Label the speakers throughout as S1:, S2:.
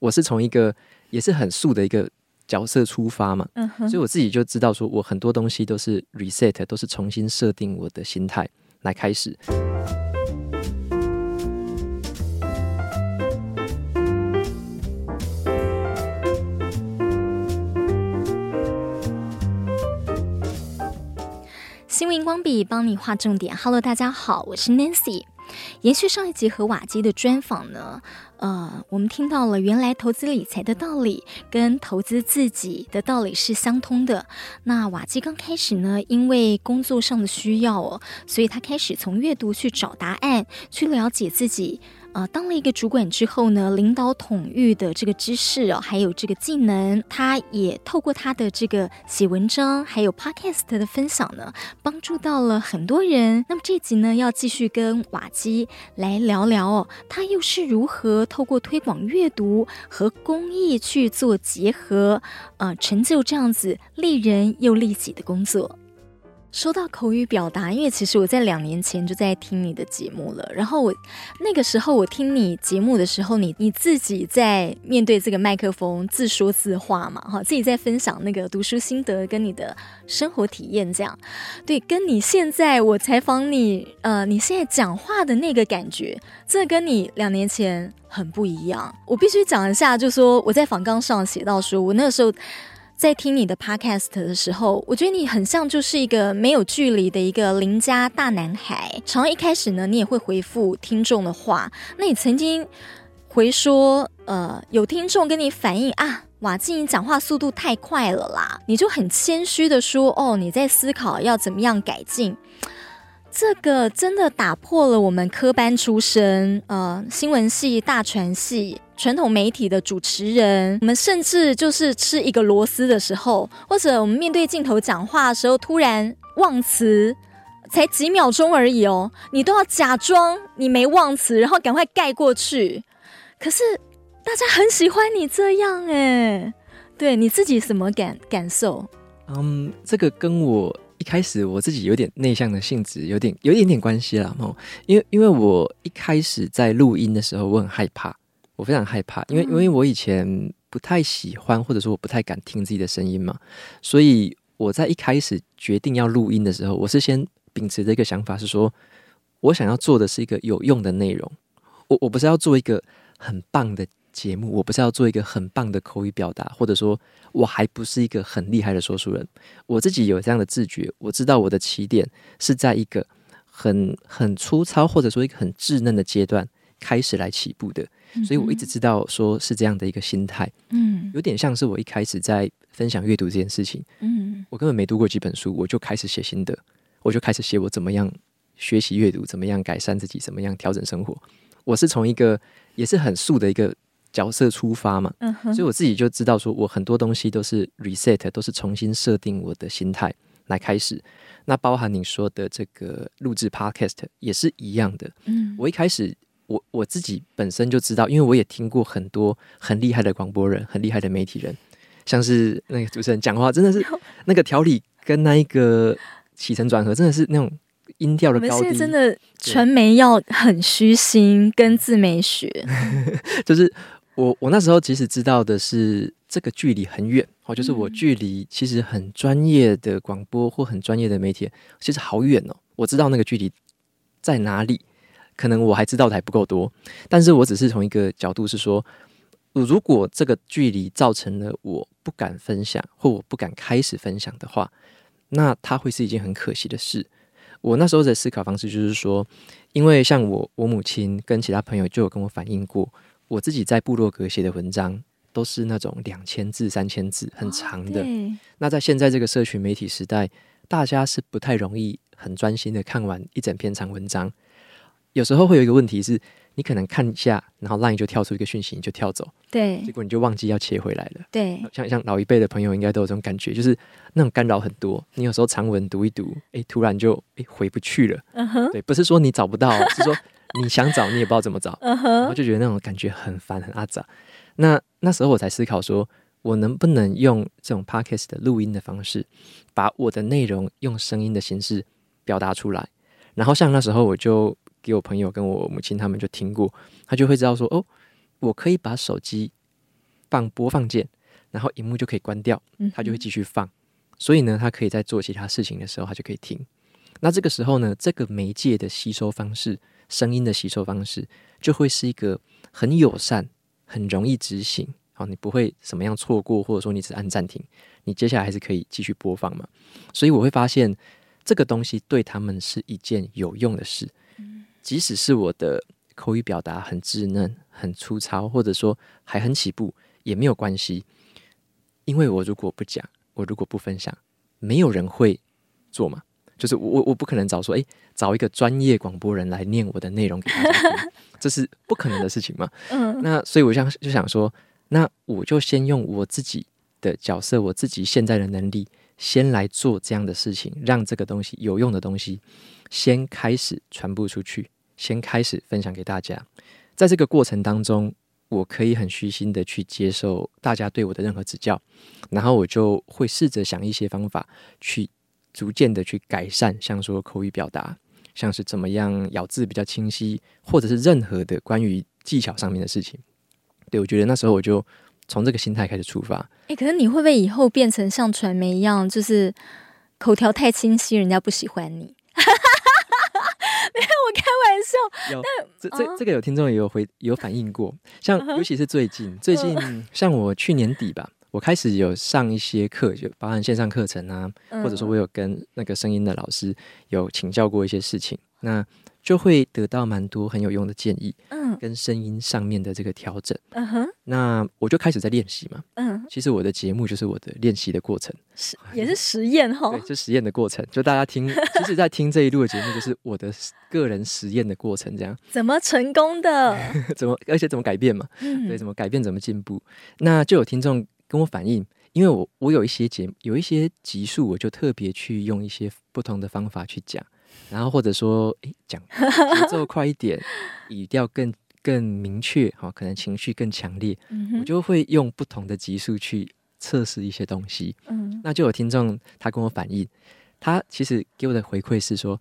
S1: 我是从一个也是很素的一个角色出发嘛，嗯，所以我自己就知道说，我很多东西都是 reset，都是重新设定我的心态来开始。
S2: 新闻光笔帮你画重点。Hello，大家好，我是 Nancy。延续上一集和瓦基的专访呢，呃，我们听到了原来投资理财的道理跟投资自己的道理是相通的。那瓦基刚开始呢，因为工作上的需要哦，所以他开始从阅读去找答案，去了解自己。呃，当了一个主管之后呢，领导统御的这个知识哦，还有这个技能，他也透过他的这个写文章，还有 podcast 的分享呢，帮助到了很多人。那么这集呢，要继续跟瓦基来聊聊哦，他又是如何透过推广阅读和公益去做结合，呃，成就这样子利人又利己的工作。说到口语表达，因为其实我在两年前就在听你的节目了。然后我那个时候我听你节目的时候，你你自己在面对这个麦克风自说自话嘛，哈，自己在分享那个读书心得跟你的生活体验，这样，对，跟你现在我采访你，呃，你现在讲话的那个感觉，这跟你两年前很不一样。我必须讲一下，就说我在访纲上写到说，我那个时候。在听你的 podcast 的时候，我觉得你很像就是一个没有距离的一个邻家大男孩。常一开始呢，你也会回复听众的话。那你曾经回说，呃，有听众跟你反映啊，瓦基你讲话速度太快了啦，你就很谦虚的说，哦，你在思考要怎么样改进。这个真的打破了我们科班出身，呃，新闻系、大传系。传统媒体的主持人，我们甚至就是吃一个螺丝的时候，或者我们面对镜头讲话的时候，突然忘词，才几秒钟而已哦，你都要假装你没忘词，然后赶快盖过去。可是大家很喜欢你这样哎，对你自己什么感感受？
S1: 嗯，这个跟我一开始我自己有点内向的性质有点有一点点关系啦。哦，因为因为我一开始在录音的时候，我很害怕。我非常害怕，因为因为我以前不太喜欢，或者说我不太敢听自己的声音嘛，所以我在一开始决定要录音的时候，我是先秉持着一个想法，是说我想要做的是一个有用的内容。我我不是要做一个很棒的节目，我不是要做一个很棒的口语表达，或者说我还不是一个很厉害的说书人。我自己有这样的自觉，我知道我的起点是在一个很很粗糙，或者说一个很稚嫩的阶段开始来起步的。所以我一直知道，说是这样的一个心态，嗯，有点像是我一开始在分享阅读这件事情，嗯，我根本没读过几本书，我就开始写心得，我就开始写我怎么样学习阅读，怎么样改善自己，怎么样调整生活。我是从一个也是很素的一个角色出发嘛，嗯哼，所以我自己就知道，说我很多东西都是 reset，都是重新设定我的心态来开始。那包含你说的这个录制 podcast 也是一样的，嗯，我一开始。我我自己本身就知道，因为我也听过很多很厉害的广播人、很厉害的媒体人，像是那个主持人讲话，真的是 那个条理跟那一个起承转合，真的是那种音调的高低。
S2: 现在真的传媒要很虚心跟自媒学，
S1: 就是我我那时候其实知道的是这个距离很远哦，就是我距离其实很专业的广播或很专业的媒体其实好远哦，我知道那个距离在哪里。可能我还知道的还不够多，但是我只是从一个角度是说，如果这个距离造成了我不敢分享或我不敢开始分享的话，那它会是一件很可惜的事。我那时候的思考方式就是说，因为像我我母亲跟其他朋友就有跟我反映过，我自己在部落格写的文章都是那种两千字、三千字很长的。哦，那在现在这个社群媒体时代，大家是不太容易很专心的看完一整篇长文章。有时候会有一个问题是，你可能看一下，然后 LINE 就跳出一个讯息，你就跳走，
S2: 对，
S1: 结果你就忘记要切回来了。
S2: 对，
S1: 像像老一辈的朋友应该都有这种感觉，就是那种干扰很多。你有时候长文读一读，哎，突然就哎回不去了。嗯哼，对，不是说你找不到，是说你想找你也不知道怎么找。然后就觉得那种感觉很烦很阿杂。那那时候我才思考说，我能不能用这种 Podcast 的录音的方式，把我的内容用声音的形式表达出来。然后像那时候我就。给我朋友跟我母亲他们就听过，他就会知道说哦，我可以把手机放播放键，然后荧幕就可以关掉，他就会继续放。
S2: 嗯、
S1: 所以呢，他可以在做其他事情的时候，他就可以听。那这个时候呢，这个媒介的吸收方式，声音的吸收方式，就会是一个很友善、很容易执行。好，你不会什么样错过，或者说你只按暂停，你接下来还是可以继续播放嘛。所以我会发现，这个东西对他们是一件有用的事。即使是我的口语表达很稚嫩、很粗糙，或者说还很起步，也没有关系，因为我如果不讲，我如果不分享，没有人会做嘛。就是我我不可能找说，诶，找一个专业广播人来念我的内容给大家听，这是不可能的事情嘛。嗯，那所以我想就想说，那我就先用我自己的角色，我自己现在的能力，先来做这样的事情，让这个东西有用的东西先开始传播出去，先开始分享给大家。在这个过程当中，我可以很虚心的去接受大家对我的任何指教，然后我就会试着想一些方法去。逐渐的去改善，像说口语表达，像是怎么样咬字比较清晰，或者是任何的关于技巧上面的事情。对，我觉得那时候我就从这个心态开始出发。哎、可是你会不会以后变成像传媒一样，就是口条太清晰，人家不喜欢你？玩笑。有，但这这这个有听众也有回有反映过，像尤其是最近最近，像我去年底吧。我开始有上一些课，就包含线上课程啊，嗯、或者说我有跟那个声音的老师有请教过一些事情，那就会得到蛮多很有用的建议，嗯，跟声音上面的这个调整，嗯哼，那我就开始在练习嘛，嗯，其实我的节目就是我的练习的过程，是也是实验哈，对，是实验的过程，就大家听，其实，在听这一路的节目，就是我的个人实验的过程，这样。怎么成功的，怎么而且怎么改变嘛，嗯，对，怎么改变，怎么进步，那就有听众。跟我反映，因为我我有一些节有一些集数，我就特别去用一些不同的方法去讲，然后或者说，诶，讲 节奏快一点，语调更更明确，哈，可能情绪更强烈，嗯、我就会用不同的级数去测试一些东西。嗯，那就有听众他跟我反映，他其实给我的回馈是说，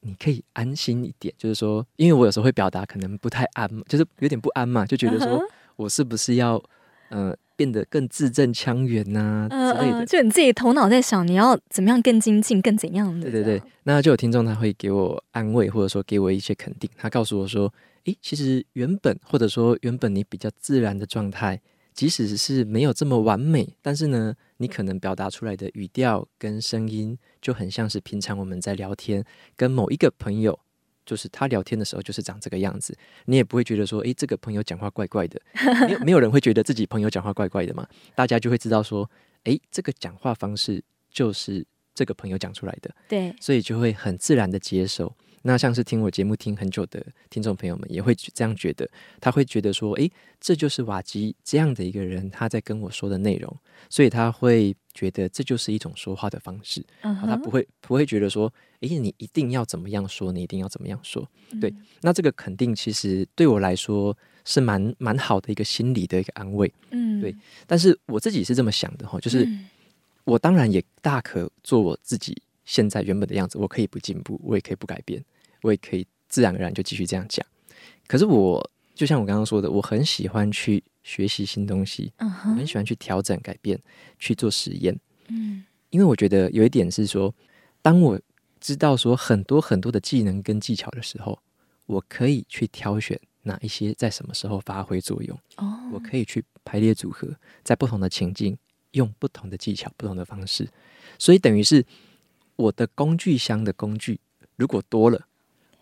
S1: 你可以安心一点，就是说，因为我有时候会表达可能不太安，就是有点不安嘛，就觉得说我是不是要，呃。变得更字正腔圆呐、啊、之类的、呃，就你自己头脑在想你要怎么样更精进、更怎样的。对对对，那就有听众他会给我安慰，或者说给我一些肯定。他告诉我说：“诶，其实原本或者说原本你比较自然的状态，即使是没有这么完美，但是呢，你可能表达出来的语调跟声音就很像是平常我们在聊天，跟某一个朋友。”就是他聊天的时候就是长这个样子，你也不会觉得说，诶，这个朋友讲话怪怪的，没有没有人会觉得自己朋友讲话怪怪的嘛？大家就会知道说，诶，这个讲话方式就是这个朋友讲出来的，对，所以就会很自然的接受。那像是听我节目听很久的听众朋友们也会这样觉得，他会觉得说，诶，这就是瓦基这样的一个人，他在跟我说的内容，所以他会觉得这就是一种说话的方式，嗯、他不会不会觉得说，诶，你一定要怎么样说，你一定要怎么样说，对，嗯、那这个肯定其实对我来说是蛮蛮好的一个心理的一个安慰，嗯，对，但是我自己是这么想的哈，就是我当然也大可做我自己现在原本的样子，我可以不进步，我也可以不改变。我也可以自然而然就继续这样讲，可是我就像我刚刚说的，我很喜欢去学习新东西，uh huh. 我很喜欢去调整、改变、去做实验。嗯，因为我觉得有一点是说，当我知道说很多很多的技能跟技巧的时候，我可以去挑选哪一些在什么时候发挥作用。哦，oh. 我可以去排列组合，在不同的情境用不同的技巧、不同的方式，所以等于是我的工具箱的工具如果多了。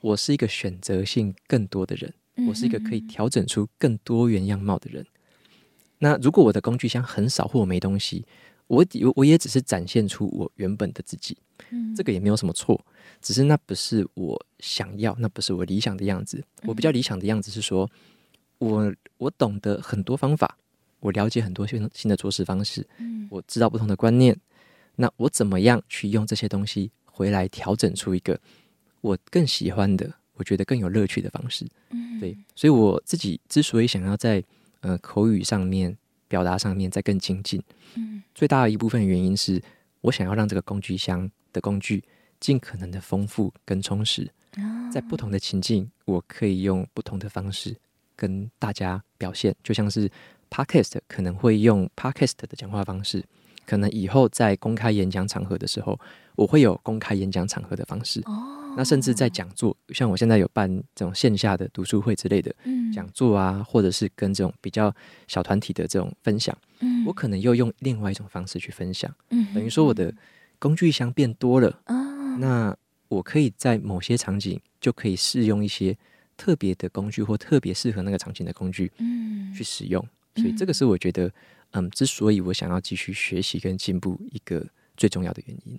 S1: 我是一个选择性更多的人，我是一个可以调整出更多元样貌的人。那如果我的工具箱很少或我没东西，我我也只是展现出我原本的自己，这个也没有什么错，只是那不是我想要，那不是我理想的样子。我比较理想的样子是说，我我懂得很多方法，我了解很多新新的做事方式，我知道不同的观念，那我怎么样去用这些东西回来调整出一个我更喜欢的，我觉得更有乐趣的方式，嗯，对，所以我自己之所以想要在呃口语上面表达上面再更精进，嗯，最大的一部分原因是我想要让这个工具箱的工具尽可能的丰富跟充实，哦，在不同的情境，我可以用不同的方式跟大家表现，就像是 Podcast 可能会用 Podcast 的讲话方式，可能以后在公开演讲场合的时候，我会有公开演讲场合的方式。哦，那甚至在讲座，像我现在有办这种线下的读书会之类的讲座啊，或者是跟这种比较小团体的这种分享，嗯，我可能又用另外一种方式去分享。嗯，等于说我的工具箱变多了。哦，那我可以在某些场景就可以试用一些特别的工具，或特别适合那个场景的工具，嗯，去使用。所以这个是我觉得，嗯，之所以我想要继续学习跟进步一个最重要的原因。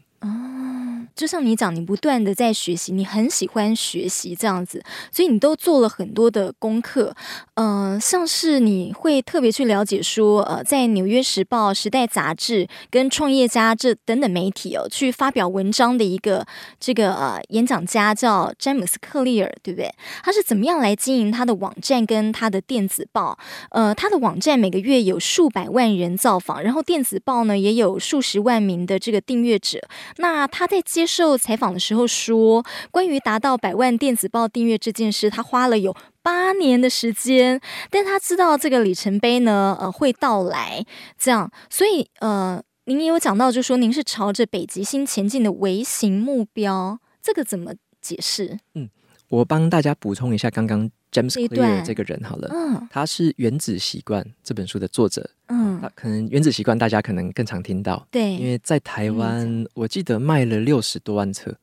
S2: 就像你讲，你不断的在学习，你很喜欢学习这样子，所以你都做了很多的功课。呃，像是你会特别去了解说，呃，在《纽约时报》、《时代》杂志跟创业家这等等媒体哦，去发表文章的一个这个呃演讲家叫詹姆斯·克利尔，对不对？他是怎么样来经营他的网站跟他的电子报？呃，他的网站每个月有数百万人造访，然后电子报呢也有数十万名的这个订阅者。那他在接接受采访的时候说，关于达到百万电子报订阅这件事，他花了有八年的时间，但他知道这个里程碑呢，呃，会到来。这样，所以呃，您也有讲到，就说您是朝着北极星前进的微型目标，这个怎么解释？
S1: 嗯，我帮大家补充一下刚刚。James Clear 这个人好了，嗯，他是《原子习惯》这本书的作者，嗯，他可能《原子习惯》大家可能更常听到，
S2: 对，
S1: 因为在台湾，嗯，我记得卖了六十多万册，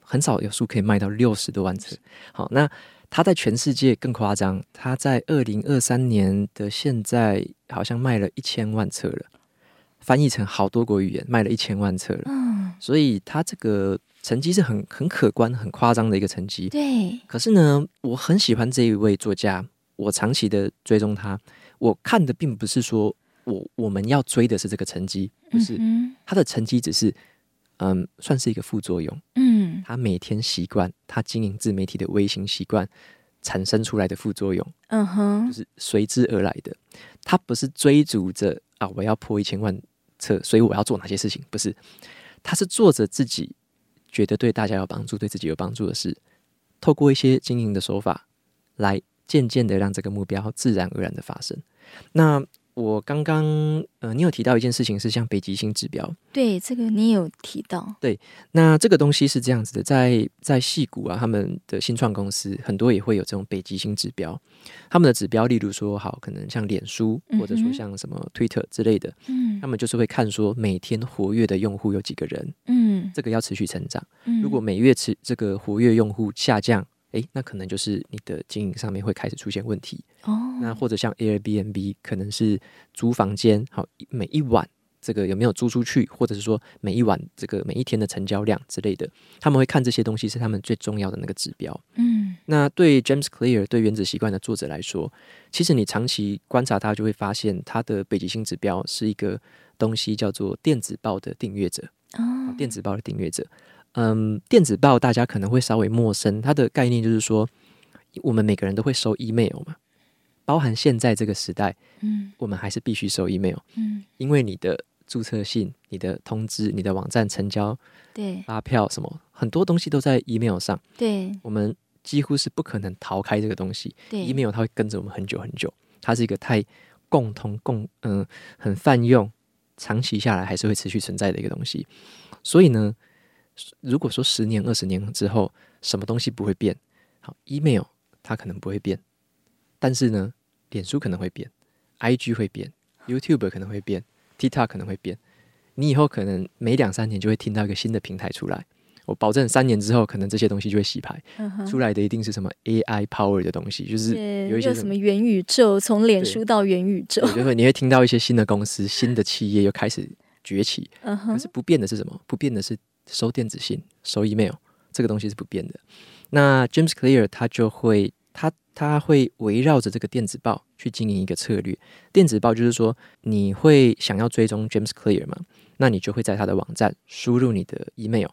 S1: 很少有书可以卖到六十多万册。好，那他在全世界更夸张，他在二零二三年的现在好像卖了一千万册了，翻译成好多国语言，卖了一千万册了，嗯，所以他这个。成绩是很很可观、很夸张的一个成绩。
S2: 对。
S1: 可是呢，我很喜欢这一位作家，我长期的追踪他。我看的并不是说我我们要追的是这个成绩，不是。他的成绩只是嗯，算是一个副作用。嗯。他每天习惯，他经营自媒体的微型习惯产生出来的副作用。嗯哼。就是随之而来的。他不是追逐着啊，我要破一千万册，所以我要做哪些事情？不是。他是做着自己。觉得对大家有帮助、对自己有帮助的事，透过一些经营的手法，来渐渐的让这个目标自然而然的发生。那我刚刚呃，你有提到一件事情是像北极星指标，
S2: 对，这个你有提到。
S1: 对，那这个东西是这样子的，在在戏谷啊，他们的新创公司很多也会有这种北极星指标。他们的指标，例如说，好，可能像脸书，或者说像什么 Twitter 之类的，嗯，他们就是会看说每天活跃的用户有几个人，嗯，这个要持续成长。如果每月持这个活跃用户下降，诶，那可能就是你的经营上面会开始出现问题。哦，那或者像 Airbnb，可能是租房间，好，每一晚这个有没有租出去，或者是说每一晚这个每一天的成交量之类的，他们会看这些东西是他们最重要的那个指标。嗯，那对 James Clear 对原子习惯的作者来说，其实你长期观察他，就会发现他的北极星指标是一个东西叫做电子报的订阅者。哦，电子报的订阅者。嗯，电子报大家可能会稍微陌生，它的概念就是说，我们每个人都会收 email 嘛，包含现在这个时代，嗯，我们还是必须收 email，嗯，因为你的注册信、你的通知、你的网站成交、对发票什么，很多东西都在 email 上，对，我们几乎是不可能逃开这个东西，对，email 它会跟着我们很久很久，它是一个太共同共嗯很泛用，长期下来还是会持续存在的一个东西，所以呢。如果说十年、二十年之后，什么东西不会变？好，email 它可能不会变，但是呢，脸书可能会变，IG 会变，YouTube 可能会变，TikTok 可能会变。你以后可能每两三年就会听到一个新的平台出来。我保证三年之后，可能这些东西就会洗牌，嗯、出来的一定是什么 AI power 的东西，就是有一些什
S2: 么，元宇宙，从脸书到元宇宙，
S1: 就会你会听到一些新的公司、新的企业又开始崛起。嗯、可是不变的是什么？不变的是。收电子信、收 email，这个东西是不变的。那 James Clear 他就会，他他会围绕着这个电子报去经营一个策略。电子报就是说，你会想要追踪 James Clear 吗？那你就会在他的网站输入你的 email，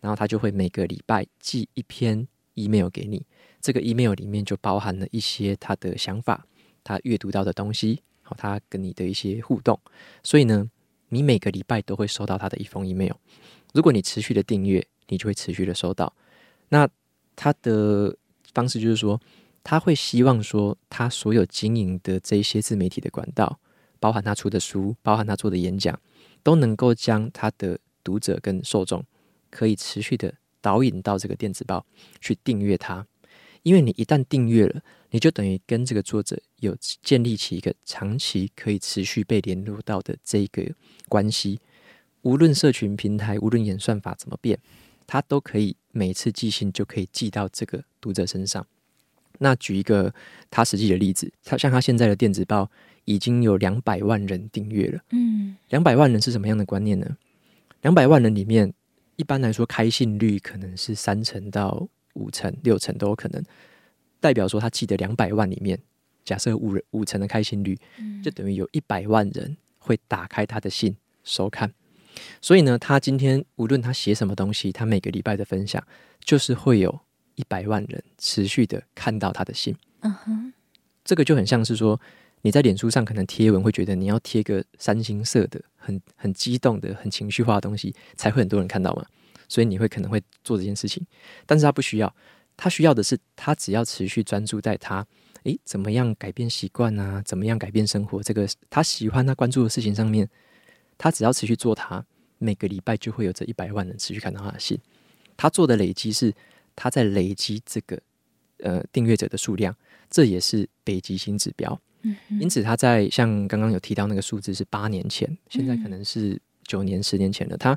S1: 然后他就会每个礼拜寄一篇 email 给你。这个 email 里面就包含了一些他的想法，他阅读到的东西，好，他跟你的一些互动。所以呢，你每个礼拜都会收到他的一封 email。如果你持续的订阅，你就会持续的收到。那他的方式就是说，他会希望说，他所有经营的这些自媒体的管道，包含他出的书，包含他做的演讲，都能够将他的读者跟受众可以持续的导引到这个电子报去订阅它。因为你一旦订阅了，你就等于跟这个作者有建立起一个长期可以持续被联络到的这个关系。无论社群平台，无论演算法怎么变，它都可以每次寄信就可以寄到这个读者身上。那举一个他实际的例子，他像他现在的电子报已经有两百万人订阅了。嗯，两百万人是什么样的观念呢？两百万人里面，一般来说开信率可能是三成到五成、六成都有可能。代表说他寄的两百万里面，假设五人五成的开信率，就等于有一百万人会打开他的信收看。所以呢，他今天无论他写什么东西，他每个礼拜的分享，就是会有。一百万人持续的看到他的信，嗯哼，这个就很像是说你在脸书上可能贴文，会觉得你要贴个三星色的、很很激动的、很情绪化的东西，才会很多人看到嘛。所以你会可能会做这件事情，但是他不需要，他需要的是他只要持续专注在他，诶，怎么样改变习惯啊？怎么样改变生活？这个他喜欢他关注的事情上面，他只要持续做他，每个礼拜就会有这一百万人持续看到他的信，他做的累积是。他在累积这个呃订阅者的数量，这也是北极星指标。嗯，因此他在像刚刚有提到那个数字是八年前，现在可能是九年、十年前了。他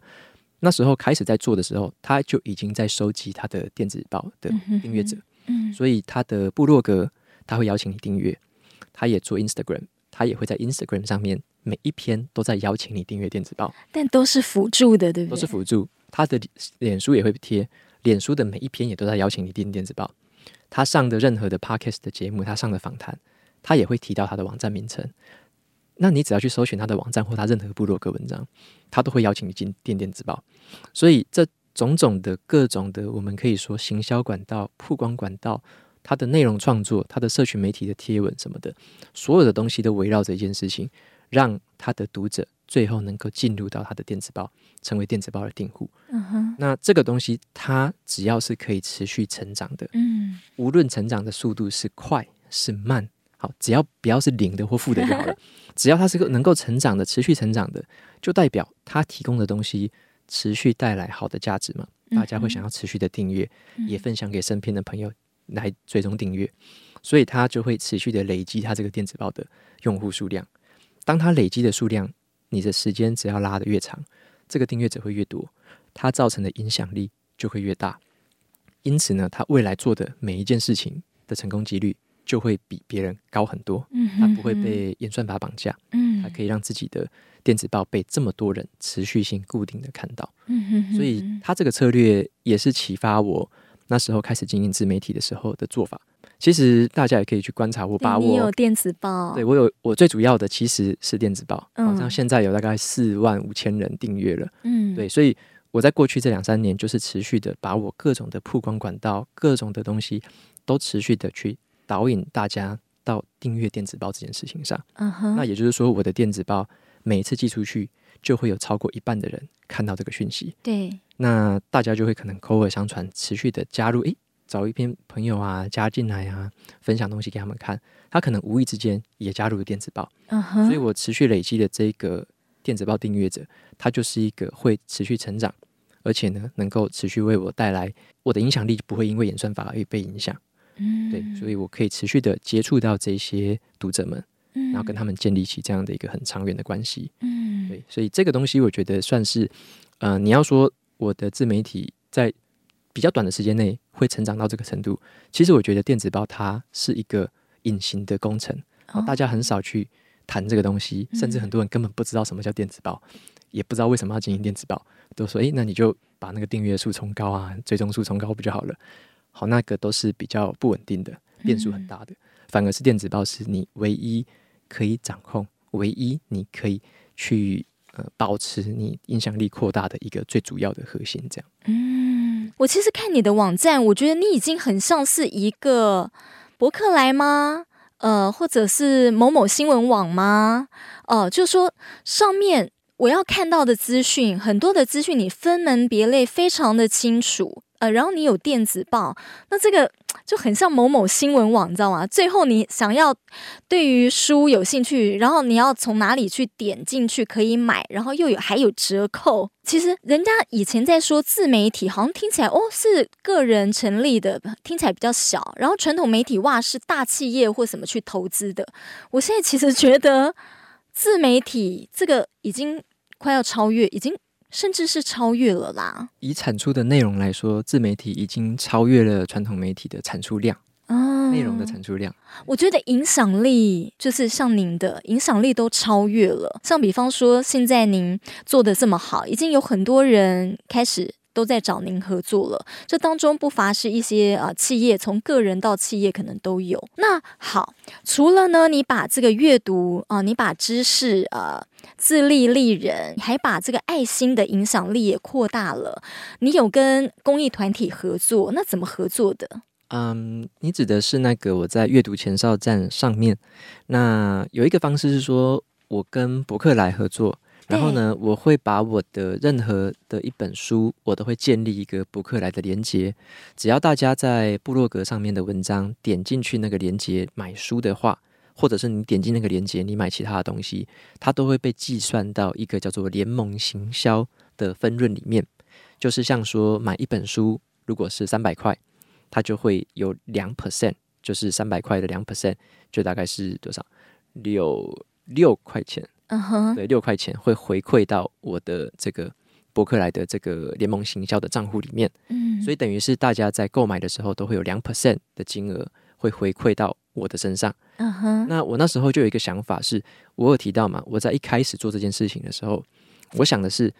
S1: 那时候开始在做的时候，他就已经在收集他的电子报的订阅者。嗯，所以他的部落格他会邀请你订阅，他也做 Instagram，他也会在 Instagram 上面每一篇都在邀请你订阅电子报，
S2: 但都是辅助的，对不对？
S1: 都是辅助。他的脸书也会贴。脸书的每一篇也都在邀请你订电子报，他上的任何的 podcast 的节目，他上的访谈，他也会提到他的网站名称。那你只要去搜寻他的网站或他任何部落格文章，他都会邀请你进订电子报。所以这种种的各种的，我们可以说行销管道、曝光管道，他的内容创作、他的社群媒体的贴文什么的，所有的东西都围绕着一件事情，让他的读者。最后能够进入到他的电子报，成为电子报的订户。嗯哼，那这个东西它只要是可以持续成长的，嗯，无论成长的速度是快是慢，好，只要不要是零的或负的就好了。只要它是个能够成长的、持续成长的，就代表它提供的东西持续带来好的价值嘛。大家会想要持续的订阅，也分享给身边的朋友来追踪订阅，所以它就会持续的累积它这个电子报的用户数量。当它累积的数量，你的时间只要拉得越长，这个订阅者会越多，它造成的影响力就会越大。因此呢，他未来做的每一件事情的成功几率就会比别人高很多。嗯，他不会被演算法绑架。嗯，他可以让自己的电子报被这么多人持续性固定的看到。嗯，所以他这个策略也是启发我那时候开始经营自媒体的时候的做法。其实大家也可以去观察我，把我
S2: 你有电子报，
S1: 对我有我最主要的其实是电子报，好像现在有大概四万五千人订阅了，嗯，对，所以我在过去这两三年就是持续的把我各种的曝光管道、各种的东西都持续的去导引大家到订阅电子报这件事情上，嗯哼，那也就是说我的电子报每一次寄出去就会有超过一半的人看到这个讯息，对，那大家就会可能口耳相传，持续的加入，诶。找一篇朋友啊，加进来啊，分享东西给他们看，他可能无意之间也加入了电子报，uh huh. 所以我持续累积的这个电子报订阅者，他就是一个会持续成长，而且呢，能够持续为我带来我的影响力，不会因为演算法而被影响。嗯，对，所以我可以持续的接触到这些读者们，然后跟他们建立起这样的一个很长远的关系。嗯，对，所以这个东西我觉得算是，呃，你要说我的自媒体在。比较短的时间内会成长到这个程度，其实我觉得电子报它是一个隐形的工程，哦、大家很少去谈这个东西，甚至很多人根本不知道什么叫电子报，嗯、也不知道为什么要经营电子报，都说：“诶，那你就把那个订阅数冲高啊，追踪数冲高不就好了？”好，那个都是比较不稳定的，变数很大的，嗯、反而是电子报是你唯一可以掌控、唯一你可以去呃保持你影响力扩大的一个最主要的核心，这样。嗯。
S2: 我其实看你的网站，我觉得你已经很像是一个博客来吗？呃，或者是某某新闻网吗？哦、就说上面我要看到的资讯，很多的资讯你分门别类非常的清楚，呃，然后你有电子报，那这个就很像某某新闻网，你知道吗？最后你想要对于书有兴趣，然后你要从哪里去点进去可以买，然后又有还有折扣。其实人家以前在说自媒体，好像听起来哦是个人成立的，听起来比较小。然后传统媒体哇是大企业或什么去投资的。我现在其实觉得自媒体这个已经快要超越，已经甚至是超越了啦。
S1: 以产出的内容来说，自媒体已经超越了传统媒体的产出量。内容的产出量，
S2: 我觉得影响力就是像您的影响力都超越了。像比方说，现在您做的这么好，已经有很多人开始都在找您合作了。这当中不乏是一些啊企业，从个人到企业可能都有。那好，除了呢，你把这个阅读啊，你把知识啊自立立人，还把这个爱心的影响力也扩大了。你有跟公益团体合作，那怎么合作的？
S1: 嗯，你指的是那个我在阅读前哨站上面，那有一个方式是说，我跟博客来合作，然后呢，我会把我的任何的一本书，我都会建立一个博客来的连接，只要大家在部落格上面的文章点进去那个连接买书的话，或者是你点击那个链接你买其他的东西，它都会被计算到一个叫做联盟行销的分润里面，就是像说买一本书，如果是三百块。它就会有两 percent，就是三百块的两 percent，就大概是多少？六六块钱。嗯哼，对，六块钱会回馈到我的这个博客来的这个联盟行销的账户里面。嗯，所以等于是大家在购买的时候都会有两 percent 的金额会回馈到我的身上。嗯哼，那我那时候就有一个想法是，我有提到嘛，我在一开始做这件事情的时候，我想的是，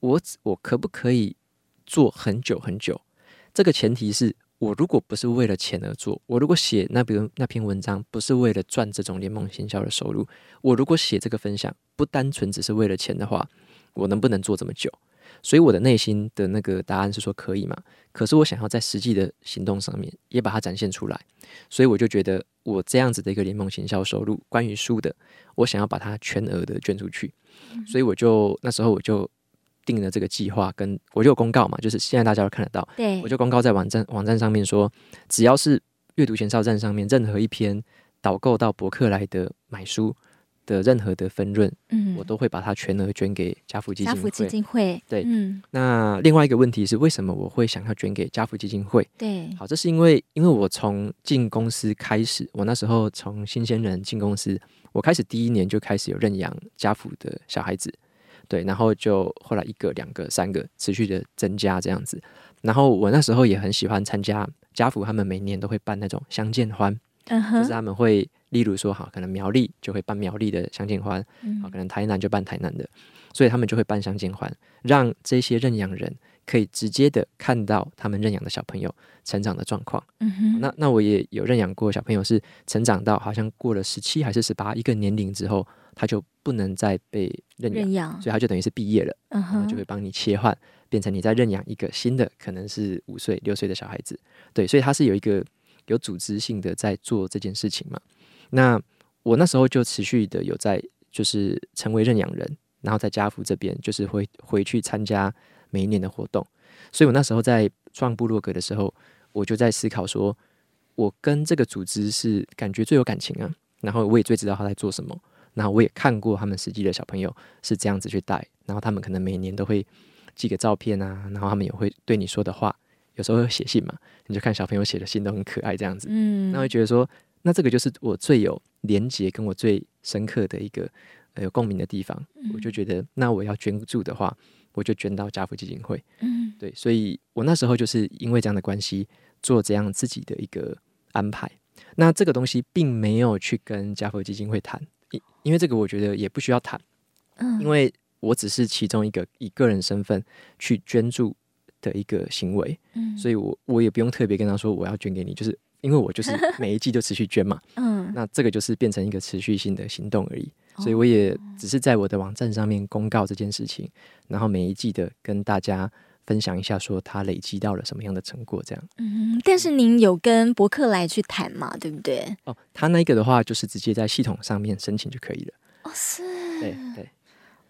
S1: 我我可不可以做很久很久？这个前提是。我如果不是为了钱而做，我如果写那篇那篇文章不是为了赚这种联盟行销的收入，我如果写这个分享不单纯只是为了钱的话，我能不能做这么久？所以我的内心的那个答案是说可以嘛。可是我想要在实际的行动上面也把它展现出来，所以我就觉得我这样子的一个联盟行销收入，关于书的，我想要把它全额的捐出去，所以我就那时候我就。定了这个计划，跟我就有公告嘛，就是现在大家都看得到。对，我就公告在网站网站上面说，只要是阅读前哨站上面任何一篇导购到博客来的买书的任何的分润，嗯，我都会把它全额捐给家福基金会。家福基金会，对，嗯。那另外一个问题是，为什么我会想要捐给家福基金会？对，好，这是因为因为我从进公司开始，我那时候从新鲜人进公司，我开始第一年就开始有认养家福的小孩子。对，然后就后来一个、两个、三个持续的增加这样子。然后我那时候也很喜欢参加家福，他们每年都会办那种相见欢，uh. 就是他们会，例如说哈，可能苗栗就会办苗栗的相见欢，好、uh 可能台南就办台南的，所以他们就会办相见欢，让这些认养人可以直接的看到他们认养的小朋友成长的状况。嗯哼那那我也有认养过小朋友，是成长到好像过了十七还是十八一个年龄之后。他就不能再被认养，认养，所以他就等于是毕业了，嗯哼，就会帮你切换，变成你在认养一个新的，可能是五岁、六岁的小孩子。对，所以他是有一个有组织性的在做这件事情嘛。那我那时候就持续的有在，就是成为认养人，然后在家福这边就是会回去参加每一年的活动。所以我那时候在创部落格的时候，我就在思考说，我跟这个组织是感觉最有感情啊，然后我也最知道他在做什么。那我也看过他们实际的小朋友是这样子去带，然后他们可能每年都会寄个照片啊，然后他们也会对你说的话，有时候会写信嘛，你就看小朋友写的信都很可爱这样子，嗯，那会觉得说，那这个就是我最有连结跟我最深刻的一个呃有共鸣的地方，嗯、我就觉得那我要捐助的话，我就捐到家福基金会，嗯，对，所以我那时候就是因为这样的关系做这样自己的一个安排，那这个东西并没有去跟家福基金会谈。因为这个，我觉得也不需要谈，嗯，因为我只是其中一个以个人身份去捐助的一个行为，嗯，所以我我也不用特别跟他说我要捐给你，就是因为我就是 每一季都持续捐嘛，嗯，那这个就是变成一个持续性的行动而已，所以我也只是在我的网站上面公告这件事情，然后每一季的跟大家。分享一下，说他累积到了什么样的成果，这样。
S2: 嗯，但是您有跟博客来去谈嘛？对不对？
S1: 哦，他那个的话，就是直接在系统上面申请就可以了。
S2: 哦，是。
S1: 对对。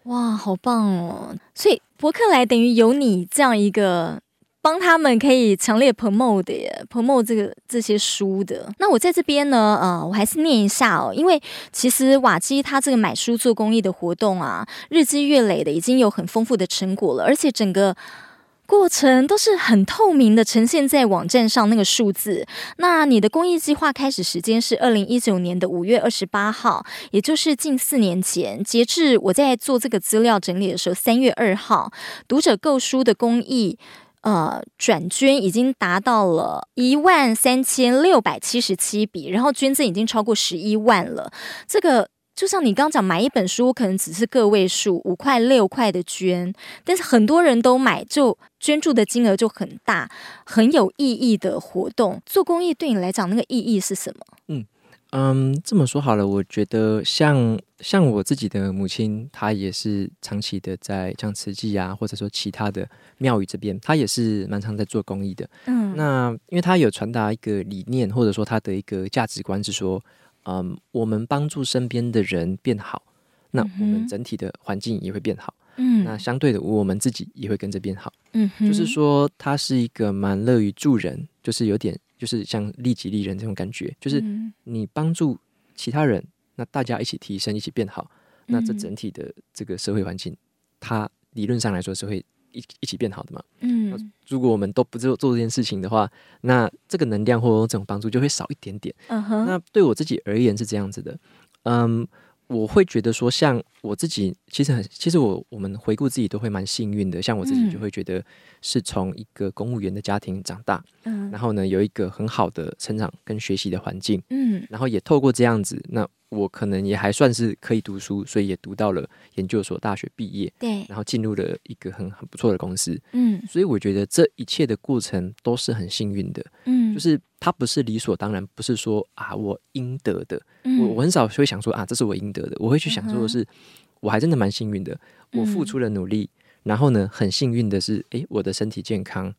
S2: 哇，好棒哦！所以博客来等于有你这样一个帮他们可以强烈 promote 的耶，promote 这个这些书的。那我在这边呢，呃，我还是念一下哦，因为其实瓦基他这个买书做公益的活动啊，日积月累的已经有很丰富的成果了，而且整个。过程都是很透明的，呈现在网站上那个数字。那你的公益计划开始时间是二零一九年的五月二十八号，也就是近四年前。截至我在做这个资料整理的时候，三月二号，读者购书的公益呃转捐已经达到了一万三千六百七十七笔，然后捐赠已经超过十一万了。这个。就像你刚讲，买一本书可能只是个位数，五块六块的捐，但是很多人都买，就捐助的金额就很大，很有意义的活动。做公益对你来讲，那个意义是什么？
S1: 嗯嗯，这么说好了，我觉得像像我自己的母亲，她也是长期的在像慈济啊，或者说其他的庙宇这边，她也是蛮常在做公益的。嗯，那因为她有传达一个理念，或者说她的一个价值观是说。嗯，我们帮助身边的人变好，那我们整体的环境也会变好。嗯，那相对的，我们自己也会跟着变好。嗯，就是说，他是一个蛮乐于助人，就是有点，就是像利己利人这种感觉。就是你帮助其他人，那大家一起提升，一起变好，那这整体的这个社会环境，它理论上来说是会。一一起变好的嘛，嗯，如果我们都不做做这件事情的话，那这个能量或者这种帮助就会少一点点。嗯哼，那对我自己而言是这样子的，嗯，我会觉得说，像我自己，其实很，其实我我们回顾自己都会蛮幸运的，像我自己就会觉得是从一个公务员的家庭长大，嗯，然后呢有一个很好的成长跟学习的环境，嗯，然后也透过这样子，那。我可能也还算是可以读书，所以也读到了研究所，大学毕业，对，然后进入了一个很很不错的公司，嗯，所以我觉得这一切的过程都是很幸运的，嗯，就是它不是理所当然，不是说啊我应得的，嗯、我我很少会想说啊这是我应得的，我会去想说的是，嗯、我还真的蛮幸运的，我付出了努力，嗯、然后呢很幸运的是，诶，我的身体健康。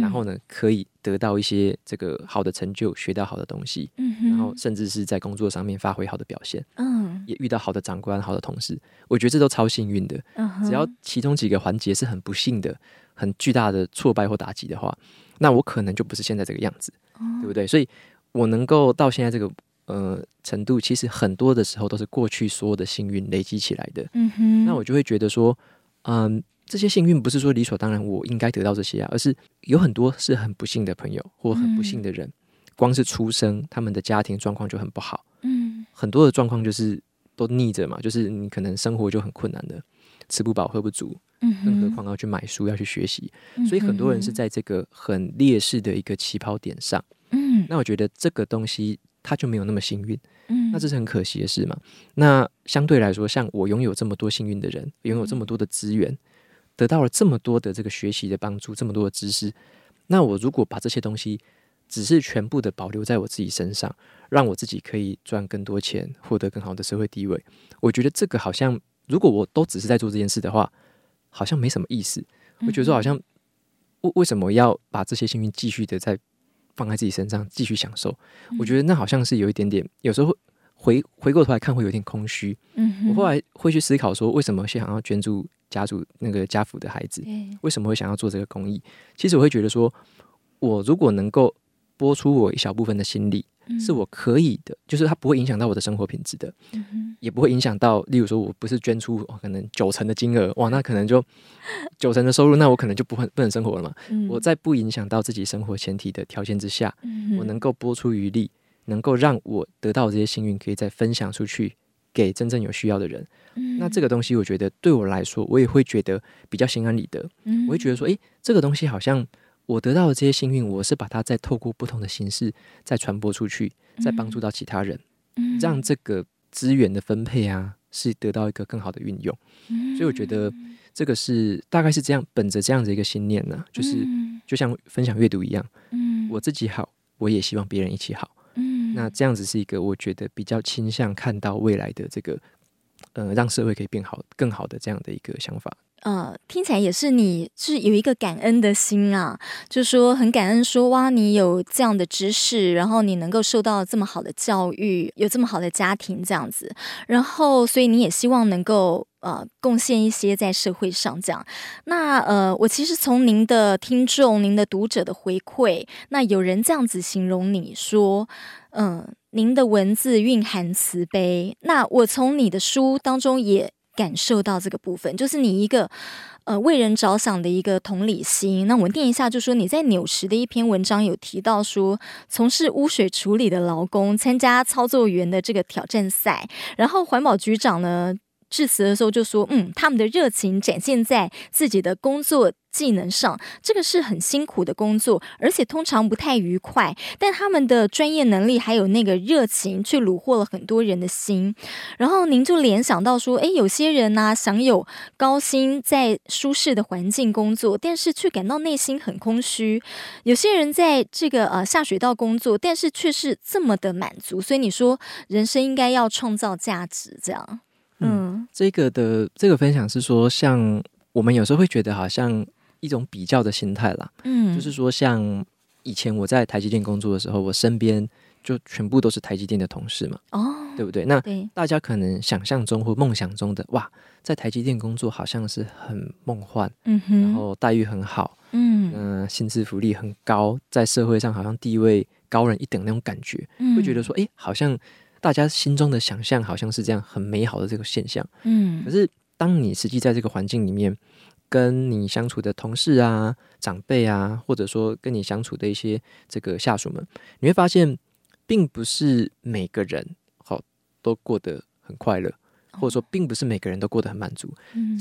S1: 然后呢，可以得到一些这个好的成就，学到好的东西，嗯、然后甚至是在工作上面发挥好的表现，嗯，也遇到好的长官、好的同事，我觉得这都超幸运的。嗯、只要其中几个环节是很不幸的、很巨大的挫败或打击的话，那我可能就不是现在这个样子，哦、对不对？所以我能够到现在这个呃程度，其实很多的时候都是过去所有的幸运累积起来的。嗯哼，那我就会觉得说，嗯。这些幸运不是说理所当然，我应该得到这些啊，而是有很多是很不幸的朋友或很不幸的人，嗯、光是出生，他们的家庭状况就很不好。嗯，很多的状况就是都逆着嘛，就是你可能生活就很困难的，吃不饱喝不足，嗯，更何况要去买书要去学习，所以很多人是在这个很劣势的一个起跑点上。嗯，那我觉得这个东西它就没有那么幸运。嗯，那这是很可惜的事嘛。那相对来说，像我拥有这么多幸运的人，拥有这么多的资源。嗯得到了这么多的这个学习的帮助，这么多的知识，那我如果把这些东西只是全部的保留在我自己身上，让我自己可以赚更多钱，获得更好的社会地位，我觉得这个好像，如果我都只是在做这件事的话，好像没什么意思。我觉得说好像，为为什么要把这些幸运继续的在放在自己身上继续享受？我觉得那好像是有一点点，有时候回回过头来看会有点空虚。嗯，我后来会去思考说，为什么想要捐助。家族那个家父的孩子，为什么会想要做这个公益？其实我会觉得说，我如果能够拨出我一小部分的心力，是我可以的，就是它不会影响到我的生活品质的，也不会影响到，例如说我不是捐出可能九成的金额，哇，那可能就九成的收入，那我可能就不会不能生活了嘛。我在不影响到自己生活前提的条件之下，我能够拨出余力，能够让我得到这些幸运，可以再分享出去。给真正有需要的人，嗯、那这个东西，我觉得对我来说，我也会觉得比较心安理得。嗯、我会觉得说，诶，这个东西好像我得到的这些幸运，我是把它再透过不同的形式再传播出去，再帮助到其他人，嗯、让这个资源的分配啊，是得到一个更好的运用。嗯、所以我觉得这个是大概是这样，本着这样子一个信念呢、啊，就是就像分享阅读一样，嗯、我自己好，我也希望别人一起好。那这样子是一个我觉得比较倾向看到未来的这个，呃，让社会可以变好、更好的这样的一个想法。
S2: 呃，听起来也是你是有一个感恩的心啊，就说很感恩说哇，你有这样的知识，然后你能够受到这么好的教育，有这么好的家庭这样子，然后所以你也希望能够呃贡献一些在社会上这样。那呃，我其实从您的听众、您的读者的回馈，那有人这样子形容你说，嗯、您的文字蕴含慈悲。那我从你的书当中也。感受到这个部分，就是你一个呃为人着想的一个同理心。那我念一下，就说你在纽时的一篇文章有提到说，从事污水处理的劳工参加操作员的这个挑战赛，然后环保局长呢，致辞的时候就说：“嗯，他们的热情展现在自己的工作技能上，这个是很辛苦的工作，而且通常不太愉快。但他们的专业能力还有那个热情，却虏获了很多人的心。然后您就联想到说，诶，有些人呢、啊，享有高薪，在舒适的环境工作，但是却感到内心很空虚；有些人在这个呃下水道工作，但是却是这么的满足。所以你说，人生应该要创造价值，这样。”
S1: 嗯，这个的这个分享是说，像我们有时候会觉得好像一种比较的心态啦，嗯，就是说像以前我在台积电工作的时候，我身边就全部都是台积电的同事嘛，哦，对不对？那大家可能想象中或梦想中的哇，在台积电工作好像是很梦幻，嗯哼，然后待遇很好，嗯，呃，薪资福利很高，在社会上好像地位高人一等那种感觉，嗯，会觉得说，哎，好像。大家心中的想象好像是这样很美好的这个现象，嗯，可是当你实际在这个环境里面，跟你相处的同事啊、长辈啊，或者说跟你相处的一些这个下属们，你会发现，并不是每个人好都过得很快乐，或者说，并不是每个人都过得很满足。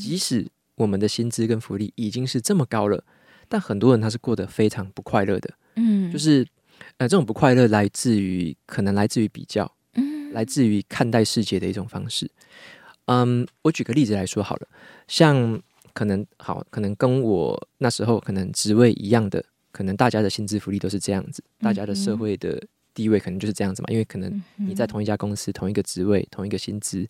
S1: 即使我们的薪资跟福利已经是这么高了，但很多人他是过得非常不快乐的。嗯，就是呃，这种不快乐来自于可能来自于比较。来自于看待世界的一种方式。嗯，我举个例子来说好了，像可能好，可能跟我那时候可能职位一样的，可能大家的薪资福利都是这样子，大家的社会的地位可能就是这样子嘛。因为可能你在同一家公司、同一个职位、同一个薪资，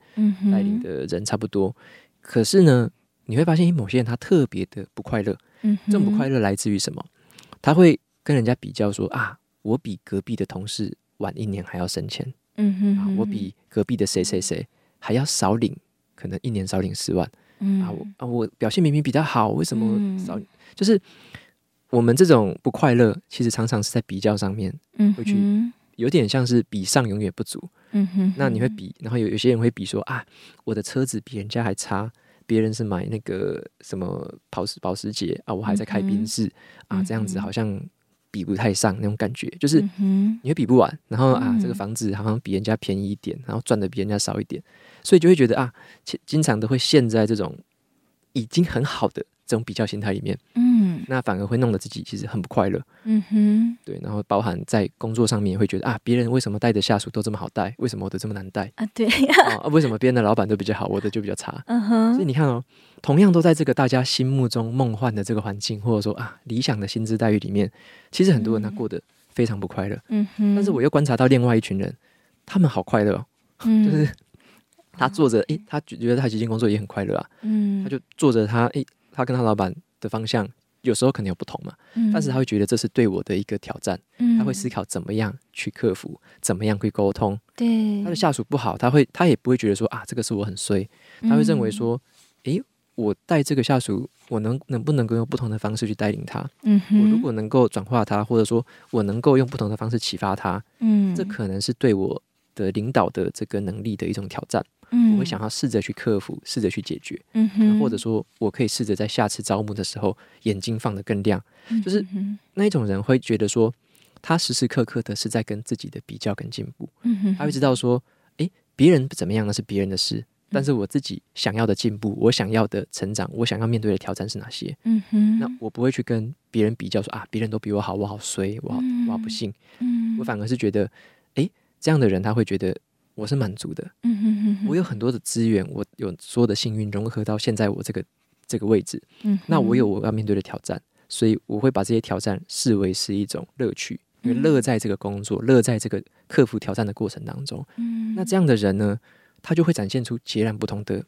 S1: 带领的人差不多。可是呢，你会发现，某些人他特别的不快乐。这种不快乐来自于什么？他会跟人家比较说啊，我比隔壁的同事晚一年还要升迁。嗯哼，啊，我比隔壁的谁谁谁还要少领，可能一年少领十万。嗯啊，我啊，我表现明明比较好，为什么少？嗯、就是我们这种不快乐，其实常常是在比较上面，嗯，会去有点像是比上永远不足。嗯哼，那你会比，然后有有些人会比说啊，我的车子比人家还差，别人是买那个什么保时保时捷啊，我还在开宾士、嗯、啊，这样子好像。比不太上那种感觉，就是你会比不完，然后啊，这个房子好像比人家便宜一点，然后赚的比人家少一点，所以就会觉得啊，经常都会陷在这种已经很好的这种比较心态里面。嗯。那反而会弄得自己其实很不快乐，嗯哼，对，然后包含在工作上面会觉得啊，别人为什么带的下属都这么好带，为什么我的这么难带？啊？对。啊，为什么别人的老板都比较好，我的就比较差？嗯哼，所以你看哦，同样都在这个大家心目中梦幻的这个环境，或者说啊理想的薪资待遇里面，其实很多人他过得非常不快乐，嗯哼，但是我又观察到另外一群人，他们好快乐，嗯，就是他做着，诶，他觉得他其实工作也很快乐啊，嗯，他就做着他，诶，他跟他老板的方向。有时候可能有不同嘛，嗯、但是他会觉得这是对我的一个挑战，嗯、他会思考怎么样去克服，怎么样去沟通。对，他的下属不好，他会他也不会觉得说啊，这个是我很衰，他会认为说，诶、欸，我带这个下属，我能能不能够用不同的方式去带领他？我如果能够转化他，或者说我能够用不同的方式启发他，嗯，这可能是对我的领导的这个能力的一种挑战。我会想要试着去克服，试着去解决，嗯哼，或者说我可以试着在下次招募的时候眼睛放得更亮，就是那一种人会觉得说，他时时刻刻的是在跟自己的比较跟进步，他会知道说，诶，别人怎么样那是别人的事，但是我自己想要的进步，我想要的成长，我想要面对的挑战是哪些？嗯哼，那。我不会去跟别人比较说啊，别人都比我好，我好衰，我好我好不幸，嗯，我反而是觉得，诶，这样的人他会觉得。我是满足的，嗯哼哼哼，我有很多的资源，我有所有的幸运融合到现在我这个这个位置，嗯，那我有我要面对的挑战，所以我会把这些挑战视为是一种乐趣，因为乐在这个工作，乐在这个克服挑战的过程当中，嗯，那这样的人呢，他就会展现出截然不同的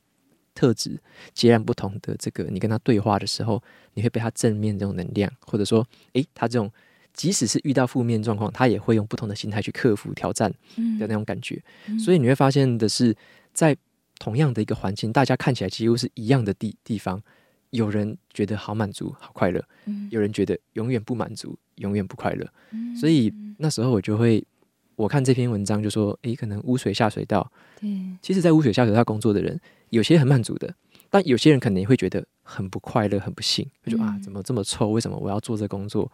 S1: 特质截然不同的这个，你跟他对话的时候，你会被他正面这种能量，或者说，诶，他这种即使是遇到负面状况，他也会用不同的心态去克服挑战的那种感觉。嗯、所以你会发现的是，在同样的一个环境，大家看起来几乎是一样的地地方，有人觉得好满足、好快乐，嗯、有人觉得永远不满足、永远不快乐。嗯、所以那时候我就会。我看这篇文章就说，诶，可能污水下水道。对，其实，在污水下水道工作的人，有些很满足的，但有些人可能也会觉得很不快乐、很不幸，就啊，怎么这么臭？为什么我要做这工作？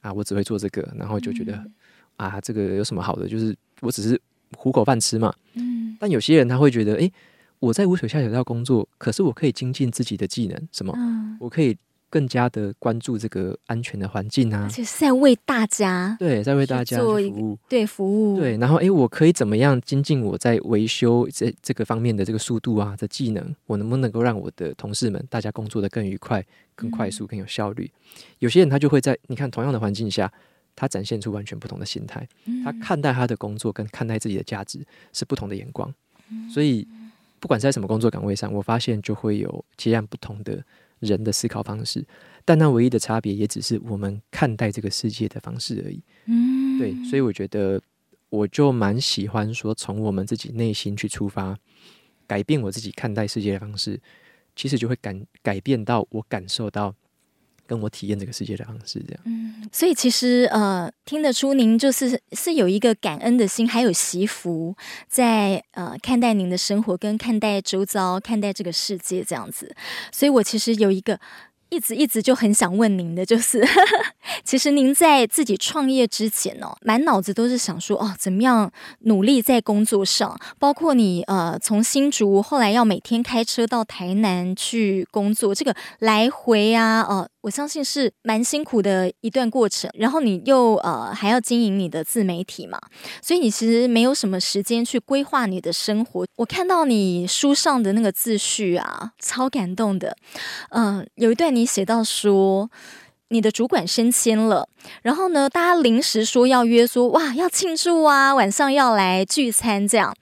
S1: 啊，我只会做这个，然后就觉得、嗯、啊，这个有什么好的？就是我只是糊口饭吃嘛。嗯。但有些人他会觉得，诶，我在污水下水道工作，可是我可以精进自己的技能，什么？嗯、我可以。更加的关注这个安全的环境啊，
S2: 而且是在为大家，
S1: 对，在为大家做服务，
S2: 对服务，
S1: 对。然后，哎，我可以怎么样精进我在维修这这个方面的这个速度啊的技能？我能不能够让我的同事们大家工作的更愉快、更快速、更有效率？嗯、有些人他就会在你看同样的环境下，他展现出完全不同的心态，嗯、他看待他的工作跟看待自己的价值是不同的眼光。嗯、所以，不管在什么工作岗位上，我发现就会有截然不同的。人的思考方式，但那唯一的差别也只是我们看待这个世界的方式而已。嗯，对，所以我觉得我就蛮喜欢说，从我们自己内心去出发，改变我自己看待世界的方式，其实就会感改变到我感受到。跟我体验这个世界的方式，这样。
S2: 嗯，所以其实呃，听得出您就是是有一个感恩的心，还有惜福，在呃看待您的生活，跟看待周遭，看待这个世界这样子。所以我其实有一个。一直一直就很想问您的，就是呵呵 其实您在自己创业之前哦，满脑子都是想说哦，怎么样努力在工作上，包括你呃从新竹后来要每天开车到台南去工作，这个来回啊，呃，我相信是蛮辛苦的一段过程。然后你又呃还要经营你的自媒体嘛，所以你其实没有什么时间去规划你的生活。我看到你书上的那个自序啊，超感动的，嗯、有一段。你写到说，你的主管升迁了，然后呢，大家临时说要约说，说哇要庆祝啊，晚上要来聚餐，这样。